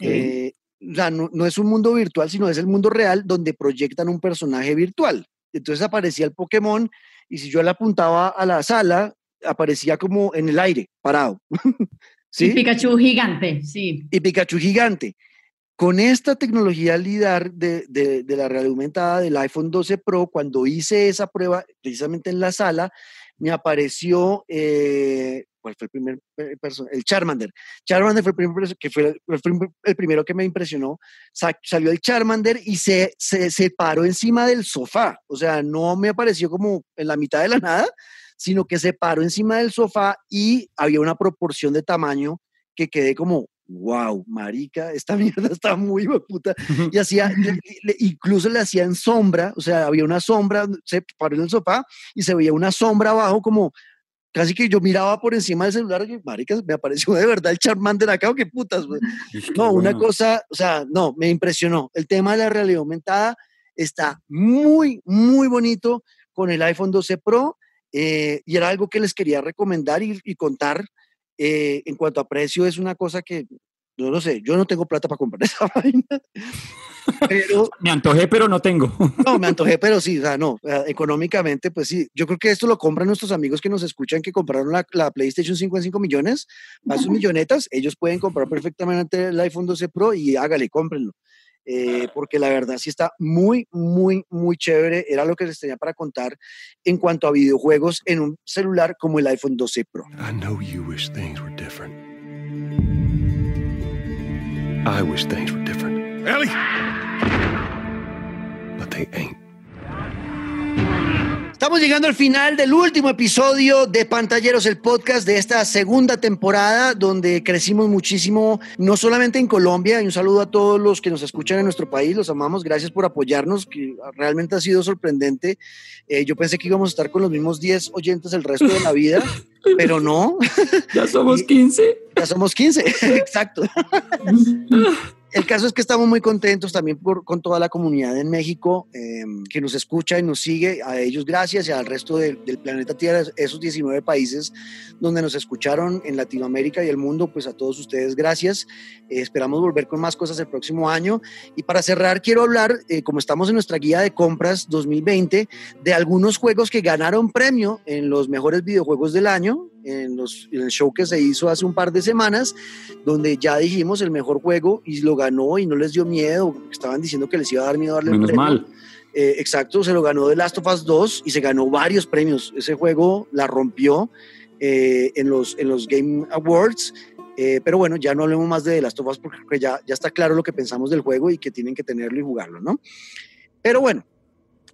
Eh, o sea, no, no es un mundo virtual, sino es el mundo real donde proyectan un personaje virtual. Entonces aparecía el Pokémon y si yo le apuntaba a la sala, aparecía como en el aire, parado. Y ¿Sí? Pikachu gigante, sí. Y Pikachu gigante. Con esta tecnología LIDAR de, la realidad aumentada del iPhone 12 Pro, cuando hice esa prueba precisamente en la sala, me apareció, eh, ¿cuál fue el primer eh, perso- El Charmander. Charmander fue el, primer que fue el, primero que me impresionó. Sa- salió el Charmander y se, se, se paró encima del sofá. O sea, no me apareció como en la mitad de la nada, sino que se paró encima del sofá y había una proporción de tamaño que quedé como, wow, marica, esta mierda está muy puta. Y hacía, le- le- incluso le hacían sombra, o sea, había una sombra, se paró en el sofá y se veía una sombra abajo como casi que yo miraba por encima del celular y marica, me apareció de verdad el Charmander acá, o qué putas, No, una cosa, o sea, no, me impresionó. El tema de la realidad aumentada está muy, muy bonito con el iPhone 12 Pro eh, y era algo que les quería recomendar y, y contar. Eh, en cuanto a precio, es una cosa que, no lo sé, yo no tengo plata para comprar esa vaina, pero Me antojé, pero no tengo. no, me antojé, pero sí, o sea, no, económicamente, pues sí. Yo creo que esto lo compran nuestros amigos que nos escuchan, que compraron la, la PlayStation 5 en 5 millones, más sus millonetas, ellos pueden comprar perfectamente el iPhone 12 Pro y hágale, cómprenlo. Eh, porque la verdad sí está muy, muy, muy chévere. Era lo que les tenía para contar en cuanto a videojuegos en un celular como el iPhone 12 Pro. I know you wish things were different. I wish things were different. Ellie! But they ain't. Estamos llegando al final del último episodio de Pantalleros, el podcast de esta segunda temporada, donde crecimos muchísimo, no solamente en Colombia, y un saludo a todos los que nos escuchan en nuestro país, los amamos, gracias por apoyarnos, que realmente ha sido sorprendente. Eh, yo pensé que íbamos a estar con los mismos 10 oyentes el resto de la vida, pero no, Ya somos 15. ya somos 15, exacto. el caso es que estamos muy contentos también con toda la comunidad en México em, que nos escucha y nos sigue. A ellos gracias y al resto del planeta Tierra, esos 19 países donde nos escucharon en Latinoamérica y el mundo, pues a todos ustedes gracias. Eh, esperamos volver con más cosas el próximo año. Y para cerrar, quiero hablar, eh, como estamos en nuestra guía de compras 2020, de algunos juegos que ganaron premio en los mejores videojuegos del año en, el show que se hizo hace un par de semanas, donde ya dijimos el mejor juego y lo ganó y no les dio miedo, estaban diciendo que les iba a dar miedo darle Menos mal. Eh, exacto, se lo ganó The Last of Us 2 y se ganó varios premios. Ese juego la rompió eh, en, los, en los Game Awards. Eh, pero bueno, ya no hablemos más de The Last of Us porque ya, ya está claro lo que pensamos del juego y que tienen que tenerlo y jugarlo, ¿no? Pero bueno,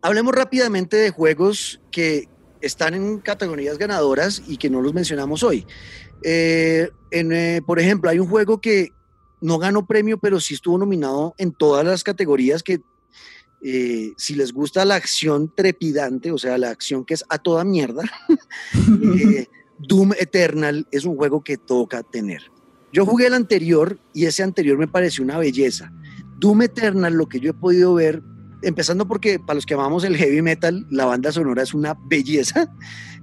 hablemos rápidamente de juegos que, están en categorías ganadoras y que no los mencionamos hoy. Eh, eh, por ejemplo, hay un juego que no ganó premio, pero sí estuvo nominado en todas las categorías que eh, si les gusta la acción trepidante, o sea, la acción que es a toda mierda, Doom Eternal es un juego que toca tener. Yo jugué el anterior y ese anterior me pareció una belleza. Doom Eternal, lo que yo he podido ver, empezando porque para los que amamos el heavy metal, la banda sonora es una belleza,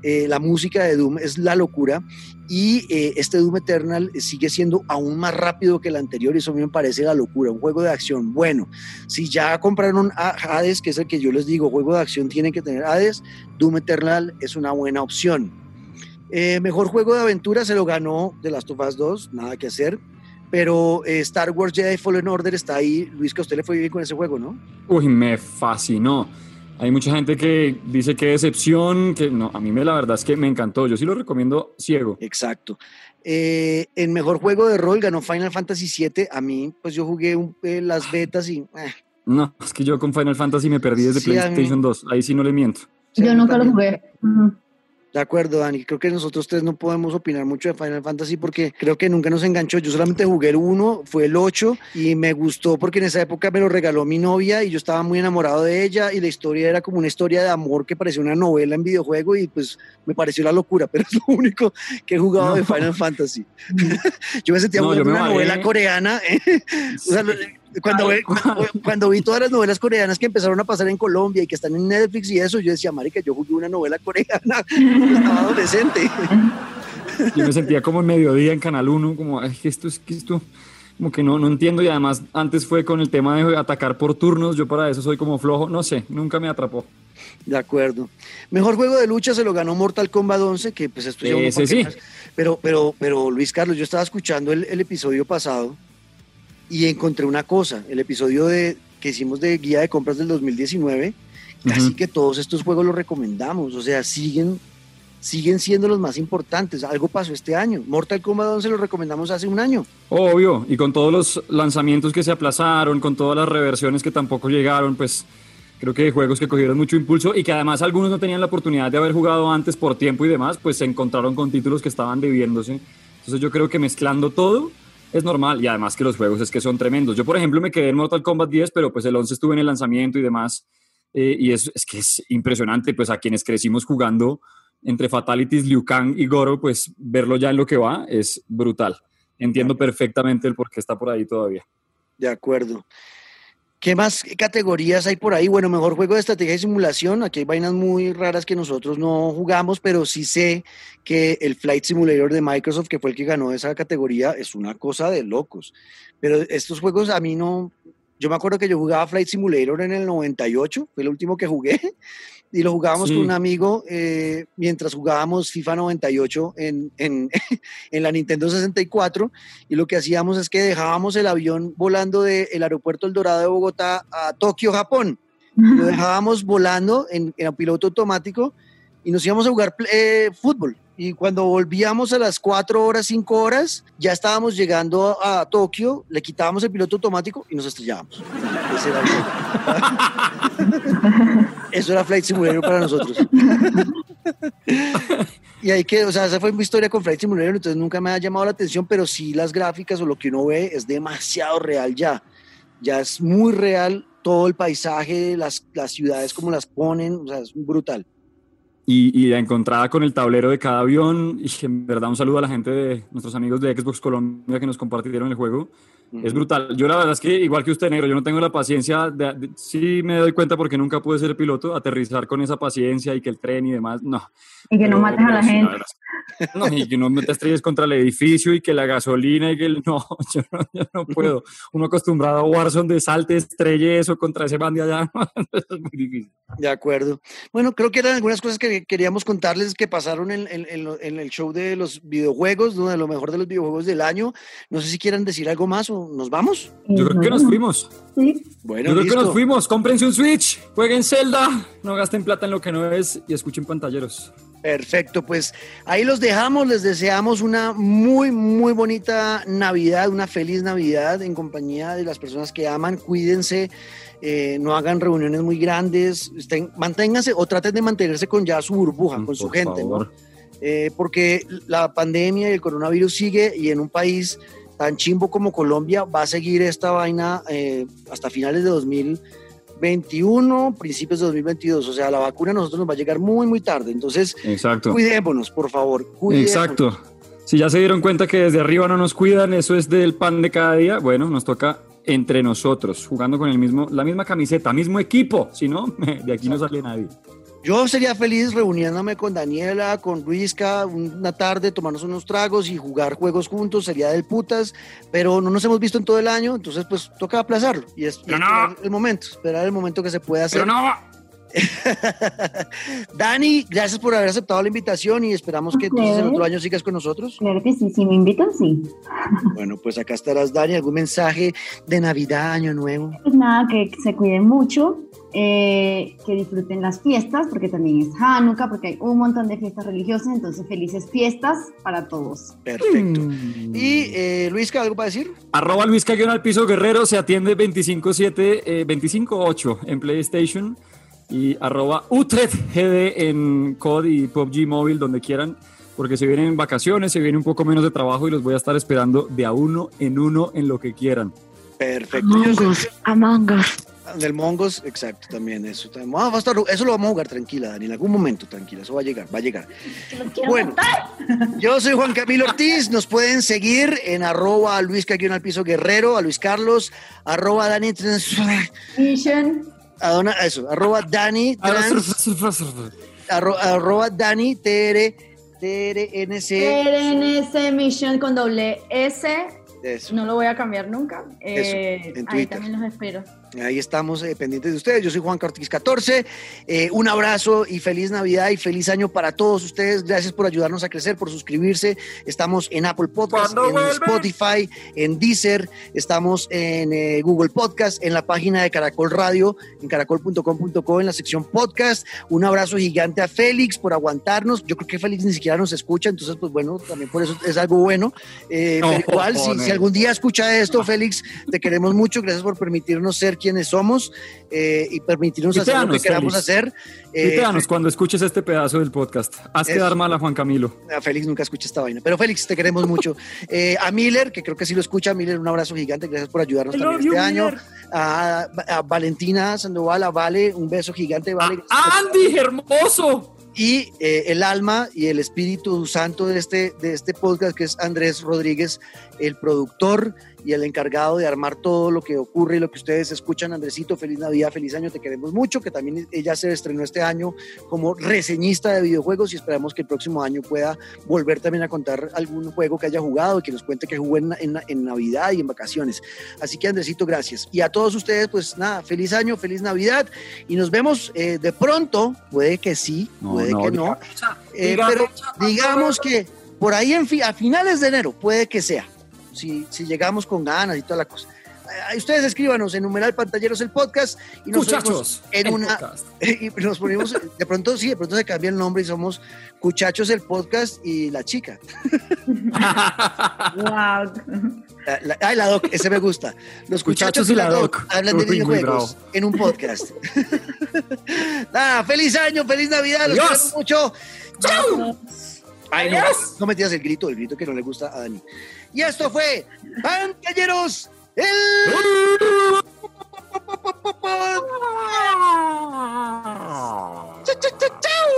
eh, la música de Doom es la locura y eh, este Doom Eternal sigue siendo aún más rápido que el anterior y eso a mí me parece la locura, un juego de acción. Bueno, si ya compraron a Hades, que es el que yo les digo, juego de acción tienen que tener Hades, Doom Eternal es una buena opción. Eh, mejor juego de aventura se lo ganó de Last of Us 2, nada que hacer pero eh, Star Wars Jedi Fallen Order está ahí. Luis, que a usted le fue bien con ese juego, ¿no? Uy, me fascinó. Hay mucha gente que dice que decepción, que no, a mí me, la verdad es que me encantó. Yo sí lo recomiendo ciego. Exacto. Eh, el mejor juego de rol ganó Final Fantasy VII. A mí, pues yo jugué eh, las betas y... No, es que yo con Final Fantasy me perdí desde PlayStation 2. Ahí sí no le miento. Yo nunca lo jugué. De acuerdo, Dani. Creo que nosotros tres no podemos opinar mucho de Final Fantasy porque creo que nunca nos enganchó. Yo solamente jugué el 1, fue el 8 y me gustó porque en esa época me lo regaló mi novia y yo estaba muy enamorado de ella y la historia era como una historia de amor que parecía una novela en videojuego y pues me pareció la locura, pero es lo único que he jugado de Final Fantasy. yo me sentía como una novela coreana. ¿eh? o sea, cuando, cuando, vi todas las novelas coreanas que empezaron a pasar en Colombia y que están en Netflix y eso, yo decía, marica, yo jugué una novela coreana, estaba adolescente. Yo me sentía como en mediodía en Canal 1, como, es que esto es que esto, como que no, no entiendo y además antes fue con el tema de atacar por turnos, yo para eso soy como flojo, no sé, nunca me atrapó. De acuerdo. Mejor juego de lucha se lo ganó Mortal Kombat 11, que pues esto ya sí. Pero, pero, pero Luis Carlos, yo estaba escuchando el, el episodio pasado y encontré una cosa, el episodio de, que hicimos de guía de compras del 2019, casi que todos estos juegos los recomendamos, o sea, siguen, siguen siendo los más importantes. Algo pasó este año. Mortal Kombat 11 lo recomendamos hace un año. Obvio, y con todos los lanzamientos que se aplazaron, con todas las reversiones que tampoco llegaron, pues creo que juegos que cogieron mucho impulso y que además algunos no tenían la oportunidad de haber jugado antes por tiempo y demás, pues se encontraron con títulos que estaban debiéndose. Entonces yo creo que mezclando todo, es normal y además que los juegos es que son tremendos. Yo, por ejemplo, me quedé en Mortal Kombat 10, pero pues el 11 estuve en el lanzamiento y demás. Eh, y es, es, que es impresionante, pues a quienes crecimos jugando entre Fatalities, Liu Kang y Goro, pues verlo ya en lo que va es brutal. Entiendo perfectamente el por qué está por ahí todavía. De acuerdo. ¿Qué más categorías hay por ahí? Bueno, mejor juego de estrategia y simulación. Aquí hay vainas muy raras que nosotros no jugamos, pero sí sé que el Flight Simulator de Microsoft, que fue el que ganó esa categoría, es una cosa de locos. Pero estos juegos a mí no... Yo me acuerdo que yo jugaba Flight Simulator en el 98, fue el último que jugué y lo jugábamos con un amigo eh, mientras jugábamos FIFA 98 en, en, en, la Nintendo 64 y lo que hacíamos es que dejábamos el avión volando del aeropuerto El Dorado de Bogotá a Tokio, Japón. Lo dejábamos volando en, en piloto automático y nos íbamos a jugar eh, fútbol. Y cuando volvíamos a las 4 horas, 5 horas, ya estábamos llegando a, Tokio, le quitábamos el piloto automático y nos estrellábamos. Eso era Flight Simulator para nosotros. y hay que, o sea, esa fue mi historia con Flight Simulator, entonces nunca me ha llamado la atención, pero sí las gráficas o lo que uno ve es demasiado real ya. Ya es muy real todo el paisaje, las, las ciudades como las ponen, o sea, es brutal y, la encontrada con el tablero de cada avión. Y en verdad un saludo a la gente de nuestros amigos de Xbox Colombia que nos compartieron el juego. Es brutal. Yo la verdad es que, igual que usted, negro, yo no tengo la paciencia, de, de- sí me doy cuenta porque nunca pude ser piloto, aterrizar con esa paciencia y que el tren y demás, no. Y que no mates a la sí, gente. No, y que no te estrelles contra el edificio y que la gasolina y que el... No, yo no, yo no puedo. Uno acostumbrado a Warzone de salte, estrelle eso contra ese man de allá, es muy difícil. De acuerdo. Bueno, creo que eran algunas cosas que queríamos contarles que pasaron en, en- en lo- en el show de los videojuegos, ¿no? de lo mejor de los videojuegos del año. No sé si quieran decir algo más o nos vamos. Yo creo que nos fuimos. Sí. Bueno, Yo creo que nos fuimos. Cómprense un Switch, jueguen Zelda, no gasten plata en lo que no es y escuchen pantalleros. Perfecto, pues ahí los dejamos, les deseamos una muy, muy bonita Navidad, una feliz Navidad en compañía de las personas que aman, cuídense, eh, no hagan reuniones muy grandes, estén- manténganse o traten de mantenerse con ya su burbuja, con su gente. Eh, porque la pandemia y el coronavirus sigue y en un país tan chimbo como Colombia va a seguir esta vaina eh, hasta finales de 2021, principios de 2022. O sea, la vacuna a nosotros nos va a llegar muy, muy tarde. Entonces, Exacto. cuidémonos, por favor. cuidémonos. Exacto. Si ya se dieron cuenta que desde arriba no nos cuidan, eso es del pan de cada día, bueno, nos toca entre nosotros, jugando con el mismo, la misma camiseta, mismo equipo, si no, de aquí no sale nadie. Yo sería feliz reuniéndome con Daniela, con Luisca, una tarde, tomarnos unos tragos y jugar juegos juntos, sería del putas, pero no nos hemos visto en todo el año, entonces pues toca aplazarlo y, es, no. esperar el momento, esperar el momento que se pueda hacer. Pero no, Dani, gracias por haber aceptado la invitación y esperamos que entonces el Ok. otro año sigas con nosotros. Claro que sí, si me invitan, sí. Bueno, pues acá estarás, Dani. ¿Algún mensaje de Navidad, Año Nuevo? Pues nada, que se cuiden mucho, eh, que disfruten las fiestas, porque también es Hanukkah, porque hay un montón de fiestas religiosas, entonces felices fiestas para todos. Perfecto. Mm. Y eh, Luisca, ¿algo para decir? Arroba Luis Caguión al piso guerrero se atiende 25-7, eh, 25-8 en PlayStation y arroba Utrecht GD en COD y PUBG móvil donde quieran porque se vienen vacaciones, se viene un poco menos de trabajo y los voy a estar esperando de a uno en uno en lo que quieran. Perfecto. Yo soy- Among Us. Del Mongos, exacto, también eso. también. Ah, va a estar- eso lo vamos a jugar tranquila, Dani, en algún momento, tranquila, eso va a llegar, va a llegar. Bueno, yo soy Juan Camilo Ortiz, nos pueden seguir en arroba Luis Caguión al piso guerrero, a Luis Carlos, arroba Dani, Trans- Mission. a dona- eso, arroba Dani, Trans- arro- arroba Dani, TR, TRNC, RNS Mission con doble S. eso. No lo voy a cambiar nunca. Eh, en ahí también los espero. Ahí estamos eh, pendientes de ustedes. Yo soy Juan Ortiz 14. Eh, un abrazo y feliz Navidad y feliz año para todos ustedes. Gracias por ayudarnos a crecer, por suscribirse. Estamos en Apple Podcast, ¿Cuándo en vuelve? Spotify, en Deezer. Estamos en eh, Google Podcast, en la página de Caracol Radio, en caracol.com.co, en la sección podcast. Un abrazo gigante a Félix por aguantarnos. Yo creo que Félix ni siquiera nos escucha, entonces, pues bueno, también por eso es algo bueno. Eh, No, pero igual, si, joder. Si algún día escucha esto, Félix, te queremos mucho. Gracias por permitirnos ser quienes somos eh, y permitirnos hacer lo que queramos Félix. hacer. Eh, cuando escuches este pedazo del podcast. Haz Eso. quedar mal a Juan Camilo. a Félix nunca escucha esta vaina, pero Félix, te queremos mucho. Eh, a Miller, que creo que sí lo escucha, Miller, un abrazo gigante, gracias por ayudarnos I también este you, año. A, a Valentina Sandoval, a Vale, un beso gigante, Vale. ¡Ah, Andy, hermoso! y eh, el alma y el espíritu santo de este, de este podcast, que es Andrés Rodríguez, el productor y el encargado de armar todo lo que ocurre y lo que ustedes escuchan. Andresito, feliz Navidad, feliz año, te queremos mucho, que también ella se estrenó este año como reseñista de videojuegos y esperamos que el próximo año pueda volver también a contar algún juego que haya jugado y que nos cuente que jugó en, en- en Navidad y en vacaciones. Así que Andresito, gracias. Y a todos ustedes, pues nada, feliz año, feliz Navidad y nos vemos eh, de pronto, puede que sí, No, puede no, que no. Eh, pero digamos que por ahí en fi- a finales de enero puede que sea, si, si llegamos con ganas y toda la cosa. Ustedes escríbanos en numeral pantalleros el podcast y nos Muchachos, en una podcast. y nos ponemos de pronto sí, de pronto se cambia el nombre y somos Cuchachos el podcast y la chica. Wow. La, la- ay, la doc, ese me gusta. Los cuchachos y la doc hablan de videojuegos en un podcast. Nada, feliz año, feliz Navidad, los queremos mucho. Ay, no, no me tiras el grito, el grito que no le gusta a Dani. Y esto fue Pantalleros, el... Chau, chau, chau, chau.